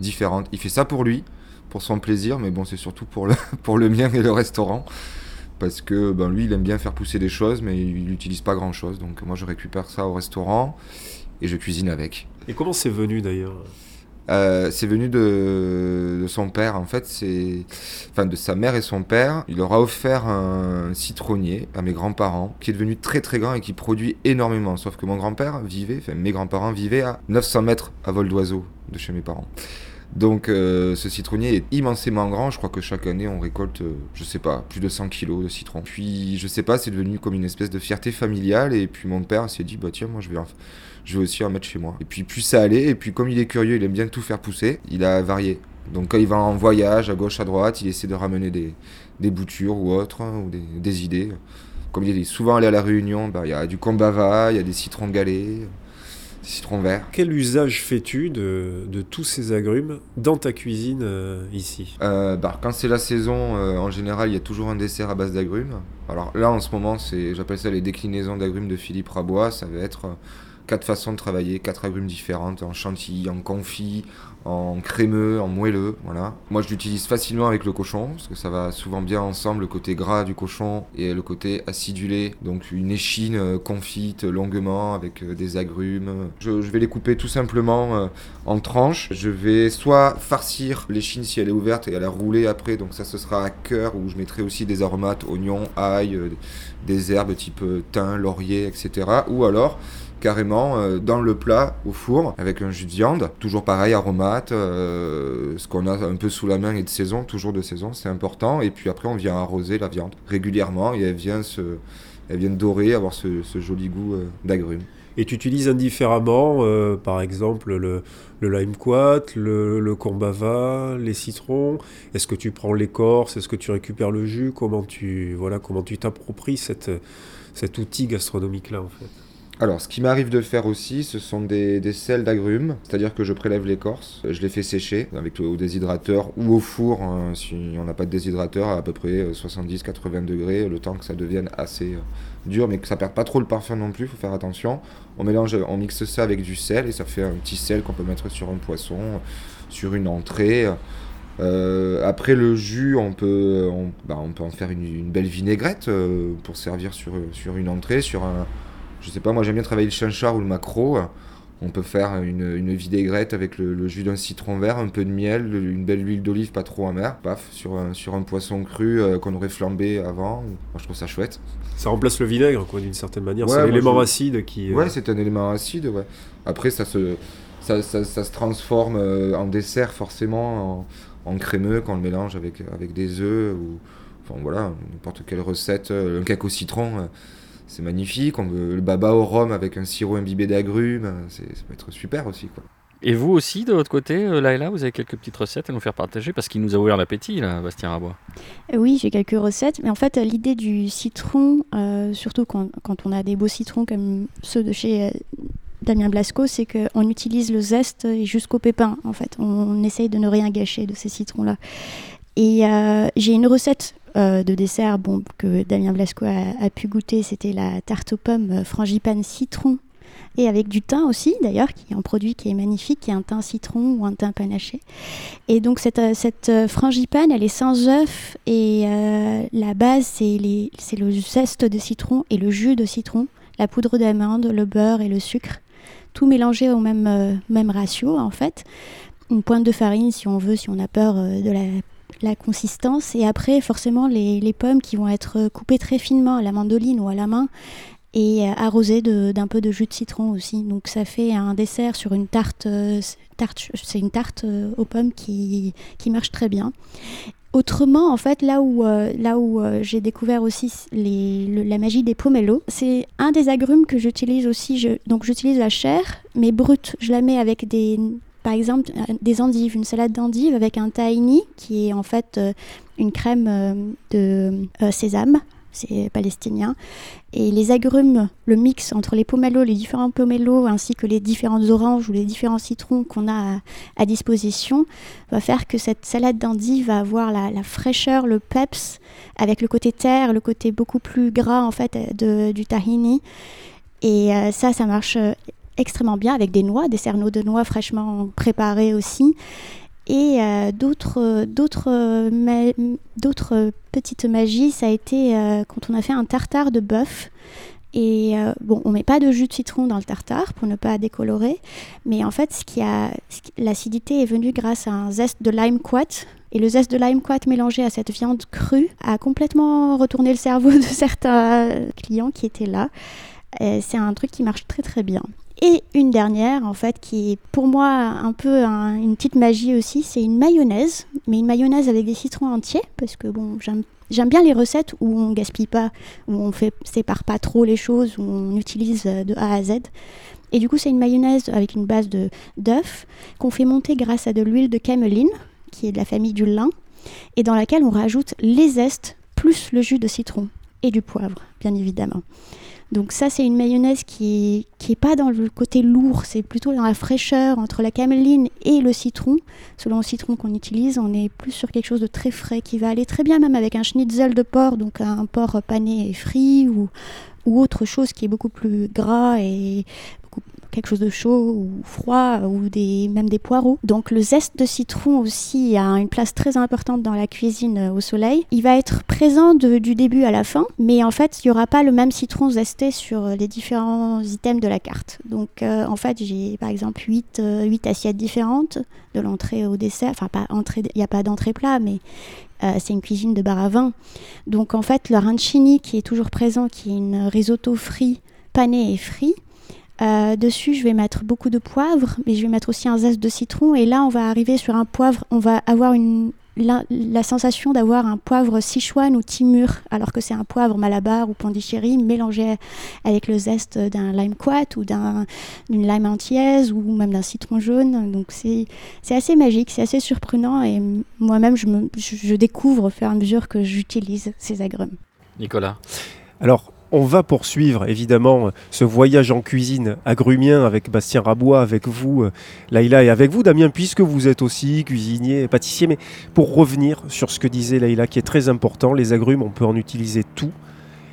différentes. Il fait ça pour lui, pour son plaisir, mais bon, c'est surtout pour le, (laughs) pour le mien et le restaurant. Parce que ben, lui, il aime bien faire pousser des choses, mais il n'utilise pas grand-chose. Donc moi, je récupère ça au restaurant et je cuisine avec. Et comment c'est venu d'ailleurs? Euh, c'est venu de, son père, en fait, c'est, enfin de sa mère et son père. Il leur a offert un citronnier à mes grands-parents, qui est devenu très très grand et qui produit énormément. Sauf que mon grand-père vivait, enfin mes grands-parents vivaient à 900 mètres à vol d'oiseau de chez mes parents. Donc euh, ce citronnier est immensément grand. Je crois que chaque année on récolte, euh, je sais pas, plus de 100 kilos de citron. Puis je sais pas, c'est devenu comme une espèce de fierté familiale. Et puis mon père s'est dit bah tiens moi je vais en je vais aussi en mettre chez moi. Et puis plus ça allait, et puis comme il est curieux, il aime bien tout faire pousser, il a varié. Donc quand il va en voyage à gauche, à droite, il essaie de ramener des, des boutures ou autres, hein, ou des, des, idées. Comme il est souvent allé à la Réunion, bah, il y a du combava, il y a des citrons galets, des citrons verts. Quel usage fais-tu de, de, tous ces agrumes dans ta cuisine euh, ici? Euh, bah, Quand c'est la saison, euh, en général, il y a toujours un dessert à base d'agrumes. Alors là, en ce moment, c'est, j'appelle ça les déclinaisons d'agrumes de Philippe Rabois. Ça va être quatre façons de travailler, quatre agrumes différentes, en chantilly, en confit, en crémeux, en moelleux, voilà. Moi, je l'utilise facilement avec le cochon, parce que ça va souvent bien ensemble, le côté gras du cochon et le côté acidulé. Donc une échine euh, confite longuement avec euh, des agrumes. Je, vais les couper tout simplement euh, en tranches. Je vais soit farcir l'échine si elle est ouverte et la rouler après, donc ça ce sera à cœur, où je mettrai aussi des aromates, oignons, ail, des herbes type thym, laurier, etc. Ou alors carrément euh, dans le plat au four avec un jus de viande. Toujours pareil, aromate, euh, ce qu'on a un peu sous la main et de saison, toujours de saison, c'est important. Et puis après, on vient arroser la viande régulièrement et elle vient, se, elle vient dorer, avoir ce, joli goût euh, d'agrumes. Et tu utilises indifféremment, par exemple, le, le lime quat, le, le les citrons. Est-ce que tu prends l'écorce? Est-ce que tu récupères le jus? Comment tu voilà, comment tu t'appropries cet outil gastronomique-là, en fait? Alors, ce qui m'arrive de faire aussi, ce sont des, sels d'agrumes, c'est-à-dire que je prélève l'écorce, je les fais sécher avec au déshydrateur ou au four, hein, si on n'a pas de déshydrateur, à, peu près 70-80 euh, degrés, le temps que ça devienne assez euh, dur, mais que ça perde pas trop le parfum non plus, il faut faire attention. On mélange, on mixe ça avec du sel et ça fait un petit sel qu'on peut mettre sur un poisson, sur une entrée. Euh, après le jus, on peut, bah, en faire une, belle vinaigrette pour servir sur une entrée, sur un, je sais pas, moi j'aime bien travailler le chinchard ou le macro. On peut faire une, une vinaigrette avec le, jus d'un citron vert, un peu de miel, une belle huile d'olive pas trop amère, paf, sur un, sur un poisson cru euh, qu'on aurait flambé avant. Moi je trouve ça chouette. Ça remplace le vinaigre, quoi, d'une certaine manière. c'est l'élément acide qui. Euh, ouais, c'est un élément acide, ouais. Après, ça se, ça, ça, se transforme euh, en dessert forcément, en, crémeux quand on le mélange avec, avec des œufs ou. Enfin voilà, n'importe quelle recette, un cake au citron c'est magnifique. On veut le baba au rhum avec un sirop imbibé d'agrumes, ça peut être super aussi. Quoi. Et vous aussi, de votre côté, euh, là et là, vous avez quelques petites recettes à nous faire partager parce qu'il nous a ouvert l'appétit, là, Bastien Rabois. Euh, oui, j'ai quelques recettes, mais en fait, l'idée du citron, euh, surtout quand, quand, on a des beaux citrons comme ceux de chez Damien Blasco, c'est qu'on utilise le zeste jusqu'au pépin, en fait. On, essaye de ne rien gâcher de ces citrons-là. Et j'ai une recette euh, de dessert bon, que Damien Blasco a, pu goûter, c'était la tarte aux pommes euh, frangipane citron et avec du thym aussi d'ailleurs, qui est un produit qui est magnifique, qui est un thym citron ou un thym panaché. Et donc cette, euh, cette frangipane, elle est sans œuf et la base c'est le zeste de citron et le jus de citron, la poudre d'amande, le beurre et le sucre, tout mélangé au même, même ratio en fait. Une pointe de farine si on veut, si on a peur de la la consistance. Et après, forcément, les, pommes qui vont être coupées très finement à la mandoline ou à la main et euh, arrosées d'un peu de jus de citron aussi. Donc ça fait un dessert sur une tarte. Euh, tarte c'est une tarte euh, aux pommes qui, qui marche très bien. Autrement, en fait, là où, où j'ai découvert aussi les, la magie des pomelos, c'est un des agrumes que j'utilise aussi. Donc j'utilise la chair, mais brute. Je la mets avec des, par exemple euh, des endives, une salade d'endives avec un tahini qui est en fait euh, une crème euh, de sésame, c'est palestinien, et les agrumes, le mix entre les pomelos, les différents pomelos ainsi que les différentes oranges ou les différents citrons qu'on a à, disposition va faire que cette salade d'endives va avoir la, fraîcheur, le peps avec le côté terre, le côté beaucoup plus gras en fait du tahini. Et ça, ça marche extrêmement bien avec des noix, des cerneaux de noix fraîchement préparés aussi. Et euh, d'autres, petites magies, ça a été euh, quand on a fait un tartare de bœuf. Et euh, bon, on met pas de jus de citron dans le tartare pour ne pas décolorer, mais en fait, l'acidité est venue grâce à un zeste de lime quat. Et le zeste de lime quat mélangé à cette viande crue a complètement retourné le cerveau (laughs) de certains clients qui étaient là. c'est un truc qui marche très très bien. Et une dernière, en fait, qui est pour moi un peu une petite magie aussi, c'est une mayonnaise, mais une mayonnaise avec des citrons entiers, parce que bon, j'aime bien les recettes où on gaspille pas, où on fait sépare pas trop les choses, où on utilise euh, de A à Z. Et du coup, c'est une mayonnaise avec une base de d'œuf qu'on fait monter grâce à de l'huile de cameline, qui est de la famille du lin, et dans laquelle on rajoute les zestes plus le jus de citron et du poivre, bien évidemment. Donc ça, c'est une mayonnaise qui n'est pas dans le côté lourd, c'est plutôt dans la fraîcheur entre la cameline et le citron. Selon le citron qu'on utilise, on est plus sur quelque chose de très frais qui va aller très bien même avec un schnitzel de porc, donc un porc pané et frit ou, ou autre chose qui est beaucoup plus gras et quelque chose de chaud ou froid ou des, même des poireaux. Donc le zeste de citron aussi a une place très importante dans la cuisine au soleil. Il va être présent du début à la fin, mais en fait, il n'y aura pas le même citron zesté sur les différents items de la carte. Donc en fait, j'ai par exemple 8, 8 assiettes différentes de l'entrée au dessert. Enfin, pas entrée, il n'y a pas d'entrée plat, mais euh, c'est une cuisine de bar à vin. Donc en fait, le arancini qui est toujours présent, qui est une risotto frit, pané et frit. Euh, dessus, je vais mettre beaucoup de poivre, mais je vais mettre aussi un zeste de citron. Et là, on va arriver sur un poivre. On va avoir une, la, sensation d'avoir un poivre Sichuan ou Timur, alors que c'est un poivre Malabar ou Pondichéry mélangé avec le zeste d'un lime quat ou d'une lime antillaise ou même d'un citron jaune. Donc c'est assez magique, c'est assez surprenant et moi-même je, je découvre au fur et à mesure que j'utilise ces agrumes. Nicolas alors, on va poursuivre évidemment ce voyage en cuisine agrumien avec Bastien Rabois, avec vous, euh, Laïla, et avec vous, Damien, puisque vous êtes aussi cuisinier et pâtissier. Mais pour revenir sur ce que disait Laïla, qui est très important, les agrumes, on peut en utiliser tout.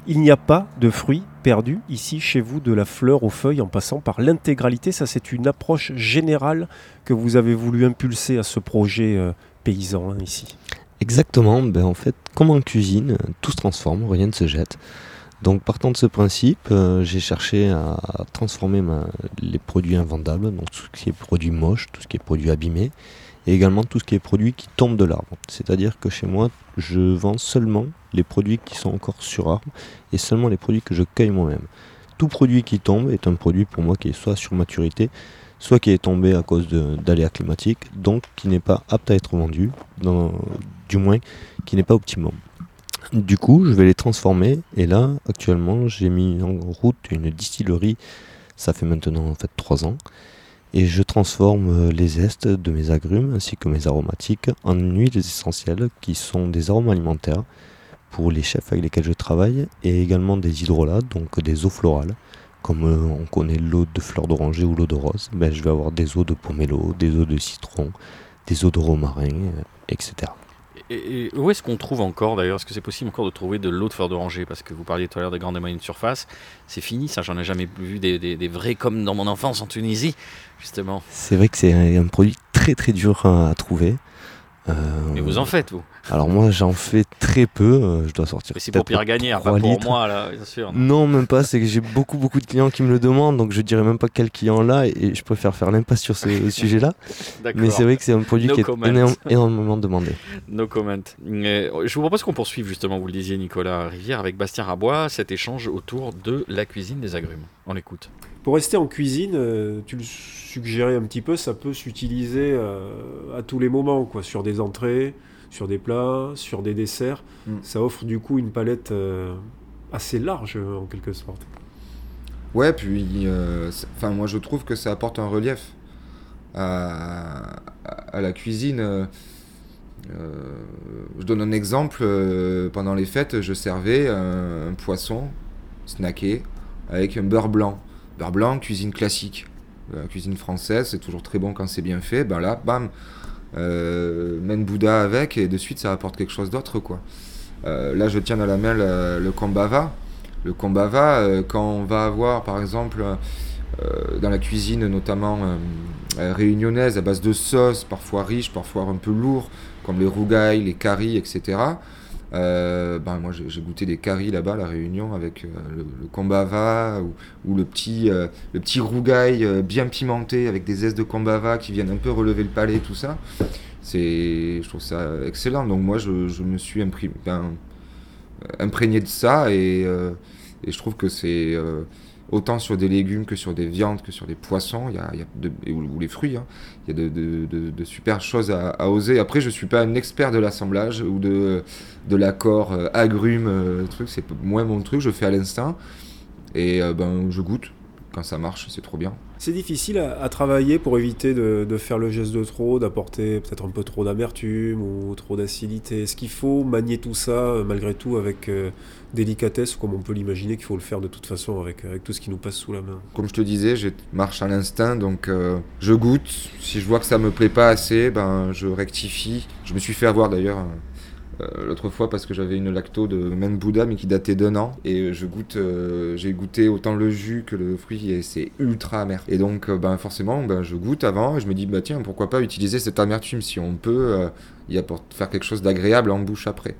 Il n'y a pas de fruits perdus ici chez vous, de la fleur aux feuilles, en passant par l'intégralité. Ça, c'est une approche générale que vous avez voulu impulser à ce projet euh, paysan hein, ici. Exactement. Ben, en fait, comme en cuisine, tout se transforme, rien ne se jette. Donc partant de ce principe, euh, j'ai cherché à, transformer les produits invendables, donc tout ce qui est produit moche, tout ce qui est produit abîmé, et également tout ce qui est produit qui tombe de l'arbre. C'est-à-dire que chez moi, je vends seulement les produits qui sont encore sur arbre et seulement les produits que je cueille moi-même. Tout produit qui tombe est un produit pour moi qui est soit sur maturité, soit qui est tombé à cause d'aléas climatiques, donc qui n'est pas apte à être vendu, du moins qui n'est pas optimum. Du coup, je vais les transformer et là, actuellement, j'ai mis en route une distillerie. Ça fait maintenant en fait 3 ans. Et je transforme euh, les zestes de mes agrumes ainsi que mes aromatiques en huiles essentielles qui sont des arômes alimentaires pour les chefs avec lesquels je travaille et également des hydrolats, donc des eaux florales. Comme euh, on connaît l'eau de fleur d'oranger ou l'eau de rose, ben, je vais avoir des eaux de pomelo, des eaux de citron, des eaux de romarin, euh, etc. Et, où est-ce qu'on trouve encore d'ailleurs Est-ce que c'est possible encore de trouver de l'eau de fleur d'oranger? Parce que vous parliez tout à l'heure des grandes et moyennes surfaces. C'est fini, ça, j'en ai jamais vu des, des, vrais comme dans mon enfance en Tunisie, justement. C'est vrai que c'est un, produit très très dur à trouver. Euh, Mais vous en faites, vous alors moi j'en fais très peu, euh, je dois sortir. Mais c'est pour Pierre Gagner, pas pour moi là, bien sûr. Non, même pas, c'est que j'ai beaucoup beaucoup de clients qui me le demandent, donc je dirais même pas quel client là, et je préfère faire l'impasse sur ce (laughs) sujet-là. Mais c'est vrai que c'est un produit qui est énormément demandé. No comment. je vous propose qu'on poursuive justement, vous le disiez Nicolas Rivière, avec Bastien Rabois, cet échange autour de la cuisine des agrumes. On l'écoute. Pour rester en cuisine, euh, tu le suggérais un petit peu, ça peut s'utiliser euh, à tous les moments, quoi, sur des entrées, sur des plats, sur des desserts. Mm. Ça offre du coup une palette euh, assez large en quelque sorte. Ouais, puis enfin moi je trouve que ça apporte un relief à, la cuisine. je donne un exemple. pendant les fêtes, je servais un poisson snacké avec un beurre blanc. Beurre blanc, cuisine classique. La euh, cuisine française, c'est toujours très bon quand c'est bien fait. Ben là, bam, euh, mène Bouddha avec et de suite ça apporte quelque chose d'autre. quoi. Euh, là, je tiens à la main le, kombava. Le kombava, quand on va avoir par exemple dans la cuisine notamment réunionnaise à base de sauce, parfois riche, parfois un peu lourd, comme les rougailles, les caries, etc. Euh, ben moi j'ai goûté des caries là-bas à la Réunion avec euh, le, le, ou, le petit euh, petit rougail bien pimenté avec des zestes de kombava qui viennent un peu relever le palais tout ça. Je trouve ça excellent. Donc moi je, je me suis ben, imprégné de ça et, et je trouve que c'est autant sur des légumes que sur des viandes, que sur des poissons, il y a, ou, les fruits. Il y a de, super choses à, oser. Après, je ne suis pas un expert de l'assemblage ou de, de l'accord euh, agrumes, euh, truc. C'est moins mon truc. Je fais à l'instinct et euh, ben je goûte. Quand ça marche, c'est trop bien. C'est difficile à, travailler pour éviter de, faire le geste de trop, d'apporter peut-être un peu trop d'amertume ou trop d'acidité. Est-ce qu'il faut manier tout ça malgré tout avec délicatesse, comme on peut l'imaginer qu'il faut le faire de toute façon avec, avec tout ce qui nous passe sous la main? Comme je te disais, je marche à l'instinct, donc euh, je goûte. Si je vois que ça me plaît pas assez, ben je rectifie. Je me suis fait avoir d'ailleurs L'autre fois parce que j'avais une lacto de Men Bouddha mais qui datait d'un an et je goûte, j'ai goûté autant le jus que le fruit et c'est ultra amer. Et donc ben forcément ben, je goûte avant et je me dis bah tiens pourquoi pas utiliser cette amertume si on peut y apporter, faire quelque chose d'agréable en bouche après.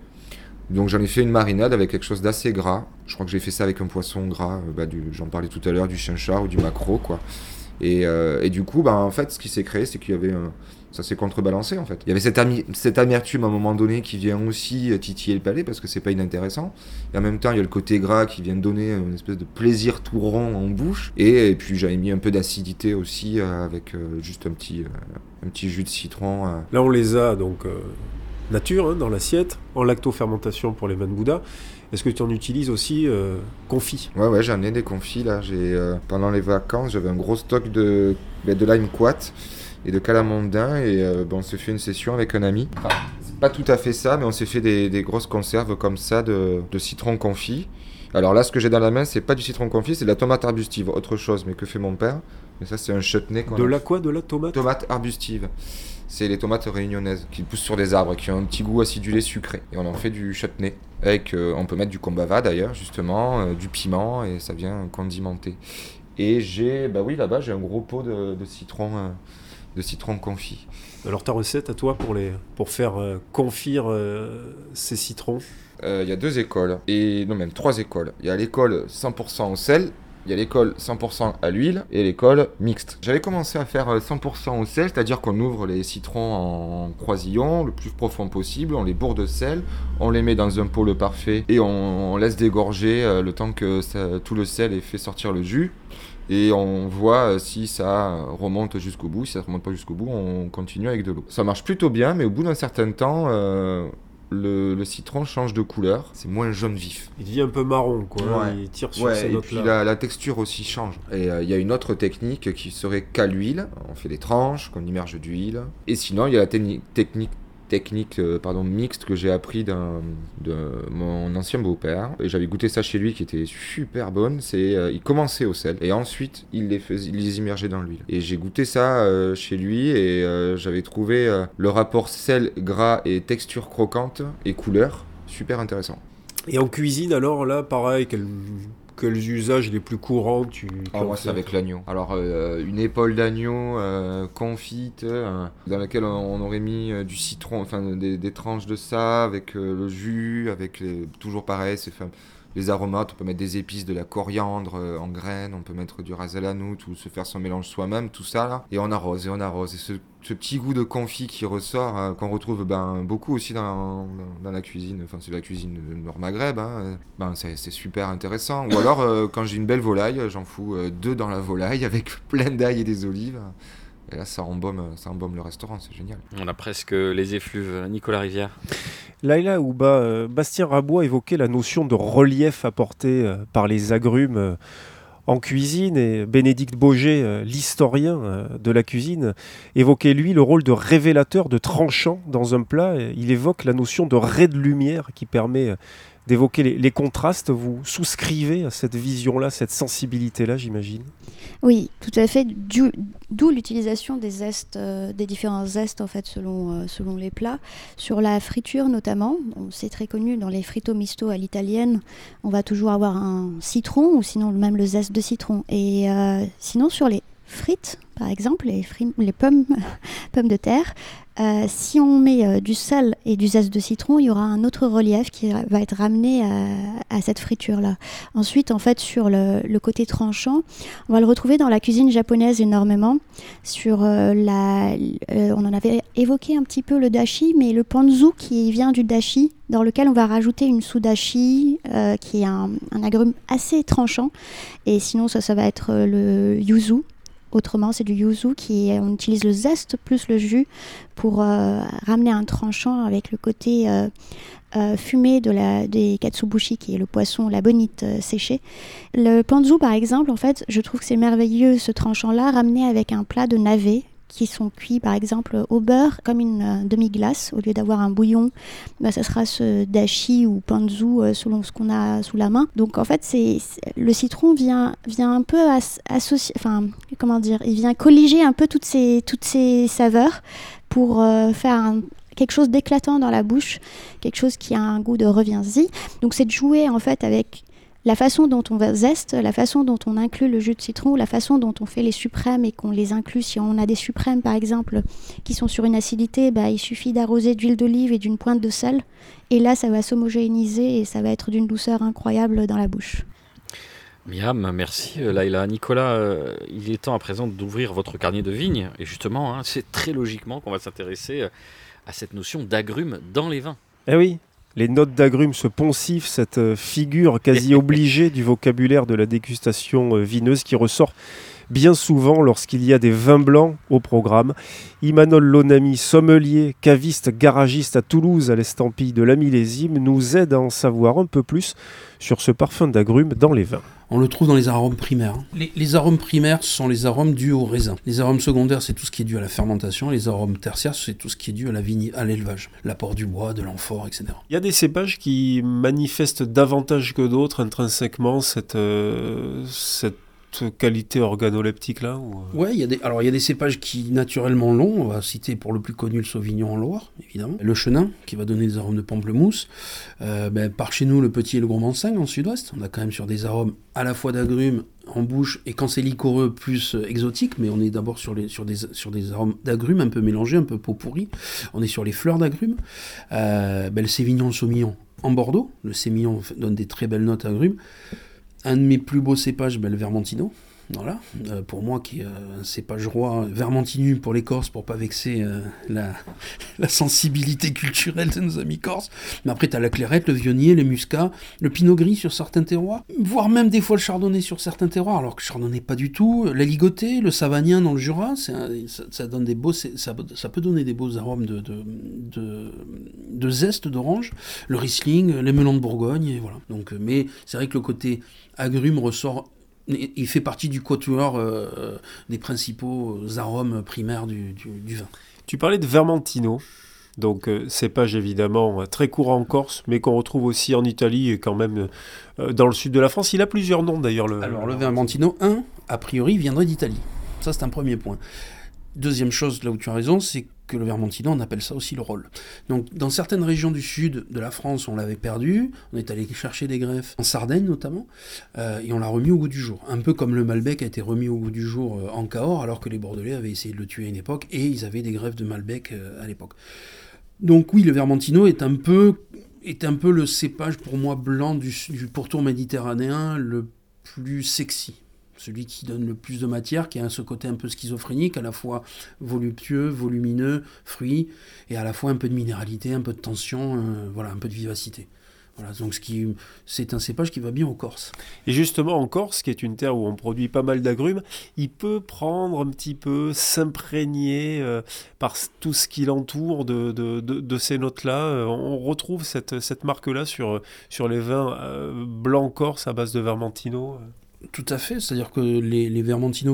Donc j'en ai fait une marinade avec quelque chose d'assez gras. Je crois que j'ai fait ça avec un poisson gras, bah, j'en parlais tout à l'heure, du chinchard ou du maquereau quoi. Euh, et, du coup, bah, en fait, ce qui s'est créé, c'est qu'il y avait ça s'est contrebalancé en fait. Il y avait cette, cette, amertume à un moment donné qui vient aussi euh, titiller le palais parce que c'est pas inintéressant. Et en même temps, il y a le côté gras qui vient donner une espèce de plaisir tout rond en bouche. Et, puis j'avais mis un peu d'acidité aussi euh, avec juste un petit, un petit jus de citron. Là, on les a donc nature hein, dans l'assiette, en lacto-fermentation pour les Bouddha. Est-ce que tu en utilises aussi euh, confit? Ouais, ouais, j'en ai des confits là. J'ai, euh, pendant les vacances, j'avais un gros stock de, ben, de lime quat et de calamondin et euh, ben, on s'est fait une session avec un ami. Enfin, c'est pas tout à fait ça, mais on s'est fait des, des, grosses conserves comme ça de, de citron confit. Alors là, ce que j'ai dans la main, c'est pas du citron confit, c'est de la tomate arbustive, autre chose, mais que fait mon père? Mais ça, c'est un chutney. De la quoi? De la tomate? Tomate arbustive c'est les tomates réunionnaises qui poussent sur des arbres et qui ont un petit goût acidulé sucré. Et on en fait du chutney. Avec, euh, on peut mettre du kombava d'ailleurs, justement, euh, du piment et ça vient condimenter. Et j'ai, bah oui, là-bas, j'ai un gros pot de, citron, euh, de citron confit. Alors ta recette à toi pour, les, pour faire confire ces citrons? Il y a deux écoles, et non même trois écoles. Il y a l'école 100% au sel il y a l'école 100% à l'huile et l'école mixte. J'avais commencé à faire 100% euh, au sel, c'est-à-dire qu'on ouvre les citrons en croisillon le plus profond possible, on les bourre de sel, on les met dans un pot le parfait et on, laisse dégorger euh, le temps que tout le sel ait fait sortir le jus et on voit euh, si ça remonte jusqu'au bout. Si ça ne remonte pas jusqu'au bout, on continue avec de l'eau. Ça marche plutôt bien, mais au bout d'un certain temps, le, citron change de couleur, c'est moins jaune vif. Il devient un peu marron, quoi. Il tire sur ouais, Et puis la, texture aussi change. Et euh, il y a une autre technique qui serait qu'à l'huile. On fait des tranches, qu'on immerge d'huile. Et sinon, il y a la technique technique euh, pardon, mixte que j'ai appris de mon ancien beau-père. Et j'avais goûté ça chez lui qui était super bonne. C'est euh, il commençait au sel et ensuite il les, faisait, les immergeait dans l'huile. Et j'ai goûté ça euh, chez lui et j'avais trouvé le rapport sel, gras et texture croquante et couleur super intéressant. Et en cuisine alors là pareil, quel quels usages les plus courants tu ah, Moi, c'est avec l'agneau. Alors, euh, une épaule d'agneau euh, confite, euh, dans laquelle on, aurait mis du citron, enfin des, tranches de ça, avec le jus, avec les, toujours pareil, c'est les aromates, on peut mettre des épices, de la coriandre en graines, on peut mettre du ras ou se faire son mélange soi-même, tout ça là, et on arrose et on arrose. Et ce ce petit goût de confit qui ressort, euh, qu'on retrouve ben, beaucoup aussi dans, dans, la cuisine, enfin c'est la cuisine nord Maghreb, hein, ben, c'est super intéressant. Ou alors euh, quand j'ai une belle volaille, j'en fous euh, deux dans la volaille avec (laughs) plein d'ail et des olives. Et là, ça embaume, ça embaume le restaurant, c'est génial. On a presque les effluves. Nicolas Rivière. Laila ou Bastien Rabois évoquait la notion de relief apporté par les agrumes en cuisine et Bénédicte Boger, euh, l'historien euh, de la cuisine, évoquait lui le rôle de révélateur, de tranchant dans un plat. Il évoque la notion de ray de lumière qui permet euh, d'évoquer les, contrastes. Vous souscrivez à cette vision-là, cette sensibilité-là, j'imagine? Oui, tout à fait. D'où l'utilisation des zestes, euh, des différents zestes en fait selon, euh, selon les plats. Sur la friture notamment, c'est très connu dans les frito misto à l'italienne, on va toujours avoir un citron ou sinon même le zeste de citron. Et euh, sinon sur les frites, par exemple, les, (laughs) pommes de terre, euh, si on met euh, du sel et du zeste de citron, il y aura un autre relief qui va être ramené à, cette friture-là. Ensuite, en fait, sur le, côté tranchant, on va le retrouver dans la cuisine japonaise énormément. Sur euh, la, on en avait évoqué un petit peu le dashi, mais le panzu qui vient du dashi, dans lequel on va rajouter une sudashi, qui est un, agrume assez tranchant. Et sinon, ça va être le yuzu Autrement, c'est du yuzu qui on utilise le zeste plus le jus pour euh, ramener un tranchant avec le côté euh, euh, fumé de la, des katsubushi, qui est le poisson, la bonite séchée. Le panzu, par exemple, en fait, je trouve que c'est merveilleux ce tranchant-là, ramené avec un plat de navet qui sont cuits par exemple au beurre comme une euh, demi-glace au lieu d'avoir un bouillon bah, ça sera ce dashi ou panzu euh, selon ce qu'on a sous la main donc en fait c'est le citron vient vient un peu associer enfin comment dire il vient colliger un peu toutes ces toutes ces saveurs pour euh, faire quelque chose d'éclatant dans la bouche, quelque chose qui a un goût de reviens-y. Donc c'est de jouer en fait avec la façon dont on zeste, la façon dont on inclut le jus de citron, la façon dont on fait les suprêmes et qu'on les inclut. Si on a des suprêmes, par exemple, qui sont sur une acidité, bah, il suffit d'arroser d'huile d'olive et d'une pointe de sel. Et là, ça va s'homogénéiser et ça va être d'une douceur incroyable dans la bouche. Miam, merci euh, Laila. Nicolas, euh, il est temps à présent d'ouvrir votre carnet de vigne. Et justement, hein, c'est très logiquement qu'on va s'intéresser euh, à cette notion d'agrumes dans les vins. Eh oui, les notes d'agrumes, ce poncif, cette euh, figure quasi (laughs) obligée du vocabulaire de la dégustation euh, vineuse qui ressort bien souvent lorsqu'il y a des vins blancs au programme. Imanol Lonami, sommelier, caviste, garagiste à Toulouse à l'estampille de la millésime, nous aide à en savoir un peu plus sur ce parfum d'agrumes dans les vins on le trouve dans les arômes primaires. Les, arômes primaires sont les arômes dus au raisin. Les arômes secondaires, c'est tout ce qui est dû à la fermentation. Les arômes tertiaires, c'est tout ce qui est dû à l'élevage, l'apport du bois, de l'amphore, etc. Il y a des cépages qui manifestent davantage que d'autres intrinsèquement cette, euh, cette qualité organoleptique là ou... Euh ouais, il y a des alors il y a des cépages qui naturellement l'ont. On va citer pour le plus connu le Sauvignon en Loire, évidemment. Le Chenin qui va donner des arômes de pamplemousse. Euh, ben, par chez nous, le Petit et le Gros Manseng en Sud-Ouest. On a quand même sur des arômes à la fois d'agrumes en bouche et quand c'est liquoreux plus euh, exotique, mais on est d'abord sur, sur, des, sur des arômes d'agrumes un peu mélangés, un peu pot pourri. On est sur les fleurs d'agrumes. ben, le Sévignon, le Saumillon en Bordeaux. Le Sémillon donne des très belles notes agrumes. Un de mes plus beaux cépages, ben, le Vermentino. Voilà, euh, pour moi qui est un cépage roi, vermentinu pour les Corses, pour pas vexer euh, (laughs) la, sensibilité culturelle de nos amis corses. Mais après, tu as la clairette, le vionnier, le muscat, le pinot gris sur certains terroirs, voire même des fois le chardonnay sur certains terroirs, alors que chardonnay pas du tout. La ligoté, le savagnin dans le Jura, ça, donne des beaux, ça, peut donner des beaux arômes de, de, zeste d'orange. Le Riesling, les melons de Bourgogne, voilà. Donc, mais c'est vrai que le côté agrume ressort il fait partie du quatuor euh, des principaux arômes primaires du, vin. Tu parlais de Vermentino, donc euh, cépage évidemment très courant en Corse, mais qu'on retrouve aussi en Italie et quand même euh, dans le sud de la France. Il a plusieurs noms d'ailleurs. Le... Alors le Vermentino 1, a priori, viendrait d'Italie. Ça c'est un premier point. Deuxième chose, là où tu as raison, c'est que le Vermentino, on appelle ça aussi le rôle. Donc, dans certaines régions du sud de la France, on l'avait perdu. On est allé chercher des greffes, en Sardaigne notamment, euh, et on l'a remis au goût du jour. Un peu comme le Malbec a été remis au goût du jour euh, en Cahors, alors que les Bordelais avaient essayé de le tuer à une époque, et ils avaient des greffes de Malbec euh, à l'époque. Donc, oui, le Vermentino est un peu, le cépage pour moi blanc du pourtour méditerranéen le plus sexy celui qui donne le plus de matière, qui a ce côté un peu schizophrénique, à la fois voluptueux, volumineux, fruit, et à la fois un peu de minéralité, un peu de tension, euh, voilà, un peu de vivacité. Voilà, donc ce c'est un cépage qui va bien en Corse. Et justement en Corse, qui est une terre où on produit pas mal d'agrumes, il peut prendre un petit peu, s'imprégner euh, par tout ce qui l'entoure de, de, de, ces notes-là. Euh, on retrouve cette, cette marque-là sur, sur les vins blancs corse à base de Vermentino. Tout à fait, c'est-à-dire que les, les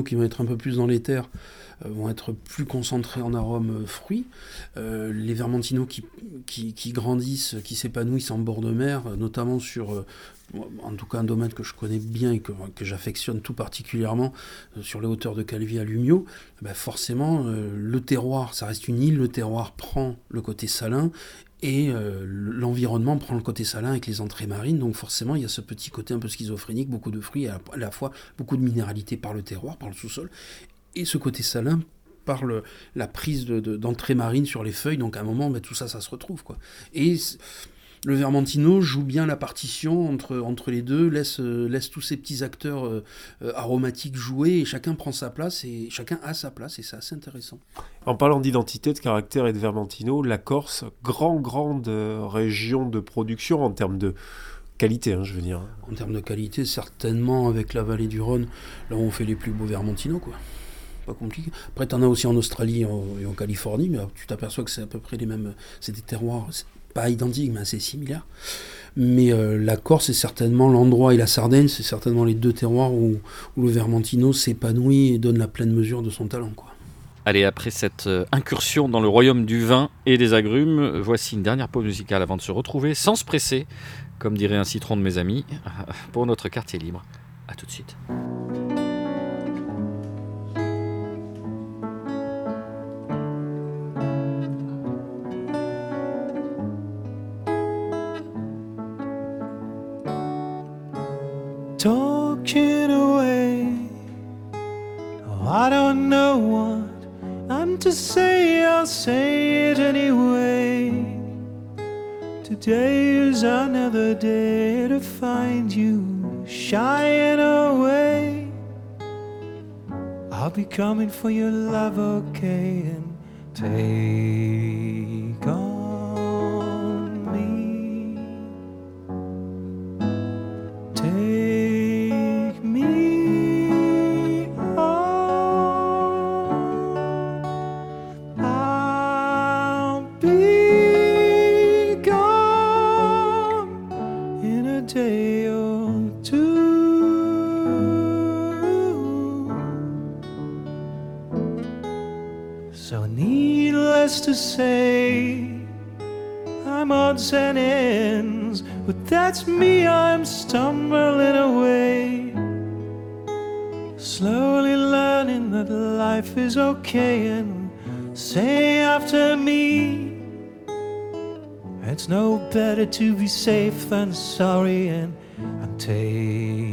qui vont être un peu plus dans les terres euh, vont être plus concentrés en arômes euh, fruits. Euh, les vermentino qui, grandissent, qui s'épanouissent en bord de mer, notamment sur, en tout cas un domaine que je connais bien et que, j'affectionne tout particulièrement, sur les hauteurs de Calvi à Lumio, ben forcément le terroir, ça reste une île, le terroir prend le côté salin et euh, l'environnement prend le côté salin avec les entrées marines, donc forcément il y a ce petit côté un peu schizophrénique, beaucoup de fruits, à la fois beaucoup de minéralité par le terroir, par le sous-sol, et ce côté salin par la prise d'entrée marine sur les feuilles, donc à un moment, ben, tout ça, ça se retrouve. Et le Vermentino joue bien la partition entre, entre les deux, laisse, euh, laisse tous ces petits acteurs euh, euh, aromatiques jouer et chacun prend sa place et chacun a sa place et c'est assez intéressant. En parlant d'identité, de caractère et de Vermentino, la Corse, grand, grande région de production en termes de qualité, hein, je veux dire. En termes de qualité, certainement avec la vallée du Rhône, là où on fait les plus beaux Vermentino, quoi pas compliqué. Après, tu en as aussi en Australie et en, Californie, mais tu t'aperçois que c'est à peu près les mêmes. C'est des terroirs, pas identique, mais assez similaire. Mais euh, la Corse est certainement l'endroit, et la Sardaigne, c'est certainement les deux terroirs où, le Vermentino s'épanouit et donne la pleine mesure de son talent. Quoi. Allez, après cette euh, incursion dans le royaume du vin et des agrumes, voici une dernière pause musicale avant de se retrouver, sans se presser, comme dirait un citron de mes amis, (laughs) pour notre quartier libre. A tout de suite. Know what I'm to say, I'll say it anyway. Today is another day to find you shying away. I'll be coming for your love, okay, and take that's me, I'm stumbling away. Slowly learning that life is okay, and say after me, it's no better to be safe than sorry, and, and take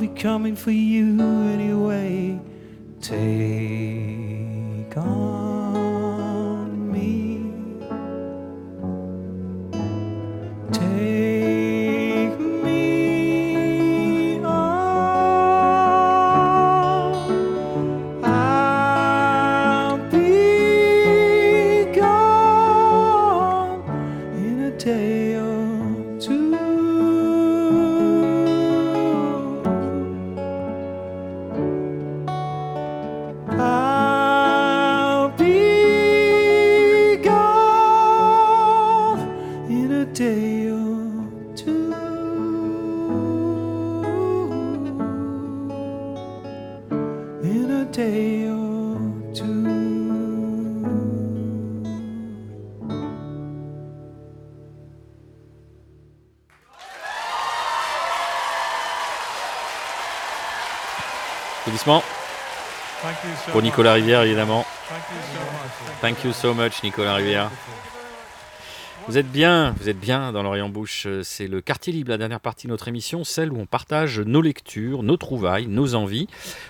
be coming for you anyway. Take on pour Nicolas Rivière, évidemment. Thank you so much, Nicolas Rivière. Vous êtes bien, vous êtes bien dans l'Orient Bouche. C'est le quartier libre, la dernière partie de notre émission, celle où on partage nos lectures, nos trouvailles, nos envies.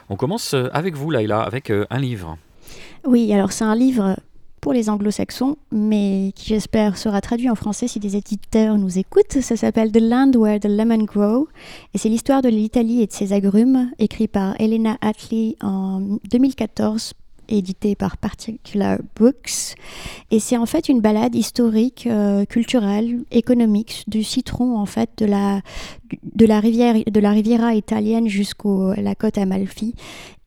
On commence avec vous, Laïla, avec euh, un livre. Oui, alors c'est un livre pour les anglo-saxons, mais qui j'espère sera traduit en français si des éditeurs nous écoutent. Ça s'appelle The Land Where the Lemon Grow, et c'est l'histoire de l'Italie et de ses agrumes, écrit par Elena Attlee en 2014 édité par Particular Books. Et c'est en fait une balade historique, euh, culturelle, économique du citron en fait de la de la rivière de la Riviera italienne jusqu'au la côte Amalfi.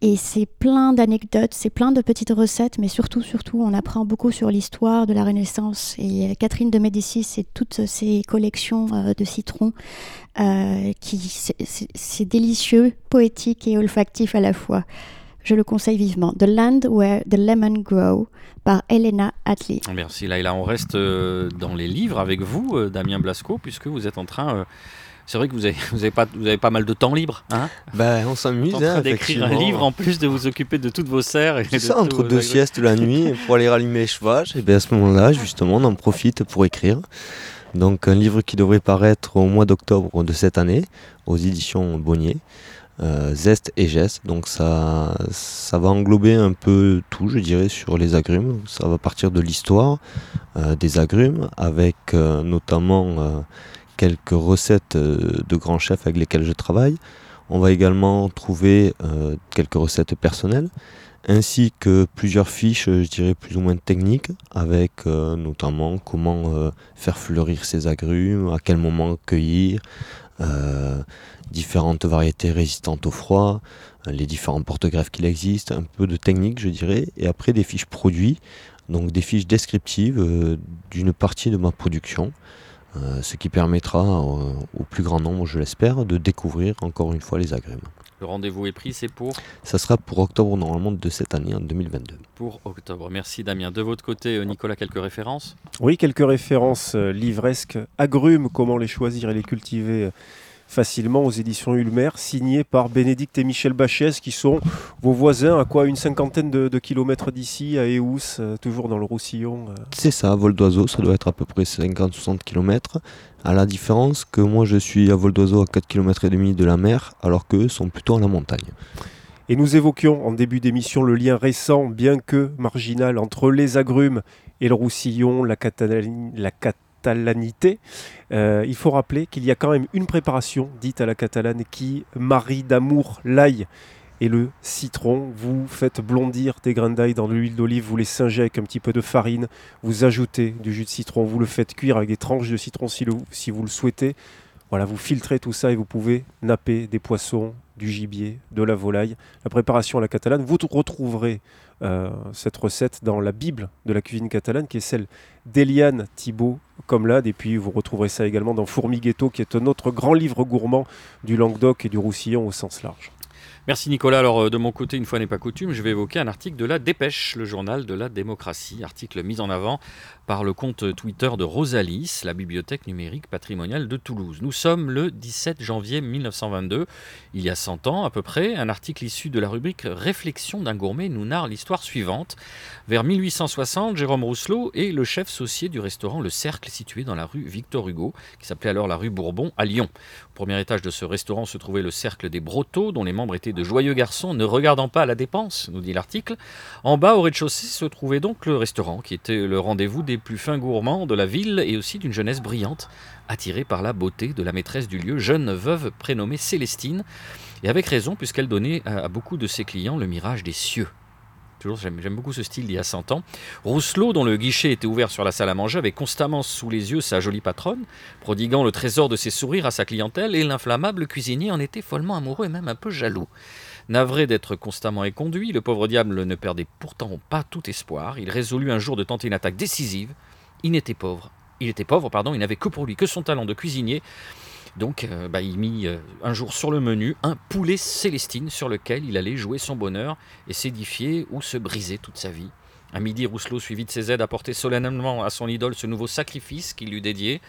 Et c'est plein d'anecdotes, c'est plein de petites recettes, mais surtout, surtout, on apprend beaucoup sur l'histoire de la Renaissance. Et Catherine de Médicis et toutes ses collections euh, de citrons, euh, qui c'est délicieux, poétique et olfactif à la fois. Je le conseille vivement. The Land Where the Lemon Grow par Elena Attlee. Merci Laïla. On reste euh, dans les livres avec vous, euh, Damien Blasco, puisque vous êtes en train. euh, c'est vrai que vous avez, vous, avez pas, vous avez pas mal de temps libre. Hein? Ben, on s'amuse, en hein, train d'écrire un livre en plus de vous occuper de toutes vos serres. et de ça, entre deux siestes la nuit, pour aller rallumer les chevaux, et bien à ce moment-là, justement, on en profite pour écrire. Donc un livre qui devrait paraître au mois d'octobre de cette année, aux éditions Bonnier. Zeste et geste. Donc ça, ça va englober un peu tout, je dirais, sur les agrumes. Ça va partir de l'histoire des agrumes, avec notamment quelques recettes de grands chefs avec lesquels je travaille. On va également trouver quelques recettes personnelles ainsi que plusieurs fiches, je dirais plus ou moins techniques, avec euh, notamment comment euh, faire fleurir ces agrumes, à quel moment cueillir, euh, différentes variétés résistantes au froid, les différents porte-greffes qu'il existe, un peu de technique je dirais, et après des fiches produits, donc des fiches descriptives d'une partie de ma production. ce qui permettra au plus grand nombre, je l'espère, de découvrir encore une fois les agrumes. Le rendez-vous est pris, c'est pour Ça sera pour octobre normalement de cette année, en 2022. Pour octobre. Merci Damien. De votre côté, euh, Nicolas, quelques références Oui, quelques références euh, livresques. Agrumes, comment les choisir et les cultiver euh, facilement aux éditions Ulmer, signé par Bénédicte et Michel Bachès, qui sont vos voisins à quoi une cinquantaine de, kilomètres d'ici, à Eous, euh, toujours dans le Roussillon. Euh. C'est ça, vol d'oiseau, ça doit être à peu près 50-60 km. À la différence que moi je suis à vol d'oiseau à 4 km et demi de la mer, alors qu'eux sont plutôt à la montagne. Et nous évoquions en début d'émission le lien récent, bien que marginal, entre les agrumes et le Roussillon, la, catalanité. Euh, il faut rappeler qu'il y a quand même une préparation dite à la catalane qui marie d'amour l'ail et le citron. Vous faites blondir des grains d'ail dans l'huile d'olive, vous les singez avec un petit peu de farine, vous ajoutez du jus de citron, vous le faites cuire avec des tranches de citron si, si vous le souhaitez. Voilà, vous filtrez tout ça et vous pouvez napper des poissons, du gibier, de la volaille. La préparation à la catalane, vous retrouverez euh, cette recette dans la Bible de la cuisine catalane, qui est celle d'Eliane Thibault Comlade. Et puis vous retrouverez ça également dans Fourmiguetto, qui est un autre grand livre gourmand du Languedoc et du Roussillon au sens large. Merci Nicolas. Alors euh, de mon côté, une fois n'est pas coutume, je vais évoquer un article de la Dépêche, le journal de la démocratie, article mis en avant par le compte Twitter de Rosalis, la bibliothèque numérique patrimoniale de Toulouse. Nous sommes le 17 janvier 1922, il y a 100 ans à peu près. Un article issu de la rubrique Réflexion d'un gourmet nous narre l'histoire suivante. Vers 1860, Jérôme Rousselot est le chef saucier du restaurant Le Cercle situé dans la rue Victor Hugo, qui s'appelait alors la rue Bourbon à Lyon. Au premier étage de ce restaurant se trouvait le Cercle des Brotteaux, dont les membres étaient de joyeux garçons ne regardant pas la dépense, nous dit l'article. En bas, au rez-de-chaussée, se trouvait donc le restaurant, qui était le rendez-vous des plus fins gourmands de la ville et aussi d'une jeunesse brillante, attirée par la beauté de la maîtresse du lieu, jeune veuve prénommée Célestine, et avec raison puisqu'elle donnait à beaucoup de ses clients le mirage des cieux. J'aime beaucoup ce style d'il y a 100 ans. Rousselot, dont le guichet était ouvert sur la salle à manger, avait constamment sous les yeux sa jolie patronne, prodiguant le trésor de ses sourires à sa clientèle, et l'inflammable cuisinier en était follement amoureux et même un peu jaloux. Navré d'être constamment éconduit, le pauvre diable ne perdait pourtant pas tout espoir. Il résolut un jour de tenter une attaque décisive. Il n'était pauvre. Il était pauvre, pardon, il n'avait que pour lui que son talent de cuisinier. Donc, euh, bah, il mit euh, un jour sur le menu un poulet célestine sur lequel il allait jouer son bonheur et s'édifier ou se briser toute sa vie. À midi, Rousselot, suivi de ses aides, apportait solennellement à son idole ce nouveau sacrifice qu'il lui dédiait.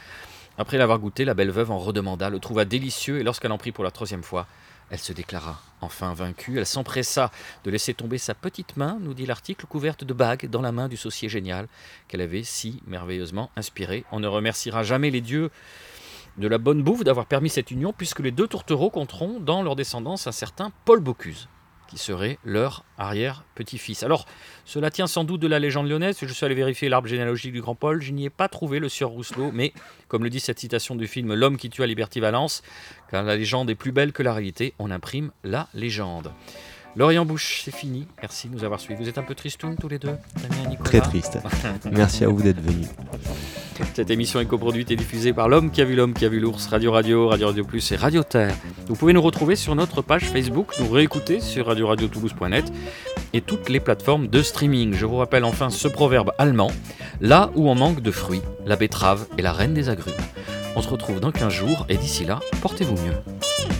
Après l'avoir goûté, la belle veuve en redemanda, le trouva délicieux et lorsqu'elle en prit pour la troisième fois, elle se déclara enfin vaincue. Elle s'empressa de laisser tomber sa petite main, nous dit l'article, couverte de bagues dans la main du saucier génial qu'elle avait si merveilleusement inspiré. On ne remerciera jamais les dieux de la bonne bouffe d'avoir permis cette union, puisque les deux tourtereaux compteront dans leur descendance un certain Paul Bocuse qui serait leur arrière-petit-fils. Alors, cela tient sans doute de la légende lyonnaise. Je suis allé vérifier l'arbre généalogique du grand Paul. Je n'y ai pas trouvé le sieur Rousselot, mais comme le dit cette citation du film L'homme qui tua Liberty Valence, car la légende est plus belle que la réalité, on imprime la légende. Lorient Bouche, c'est fini. Merci de nous avoir suivis. Vous êtes un peu tristoun tous les deux, Damien et Nicolas Très triste. (laughs) Merci à vous d'être venus. Cette émission est coproduite et diffusée par l'homme qui a vu l'homme qui a vu l'ours, Radio Radio, Radio Radio Plus et Radio Terre. Vous pouvez nous retrouver sur notre page Facebook, nous réécouter sur radio-radio-toulouse.net et toutes les plateformes de streaming. Je vous rappelle enfin ce proverbe allemand là où on manque de fruits, la betterave est la reine des agrumes. On se retrouve dans 15 jours et d'ici là, portez-vous mieux.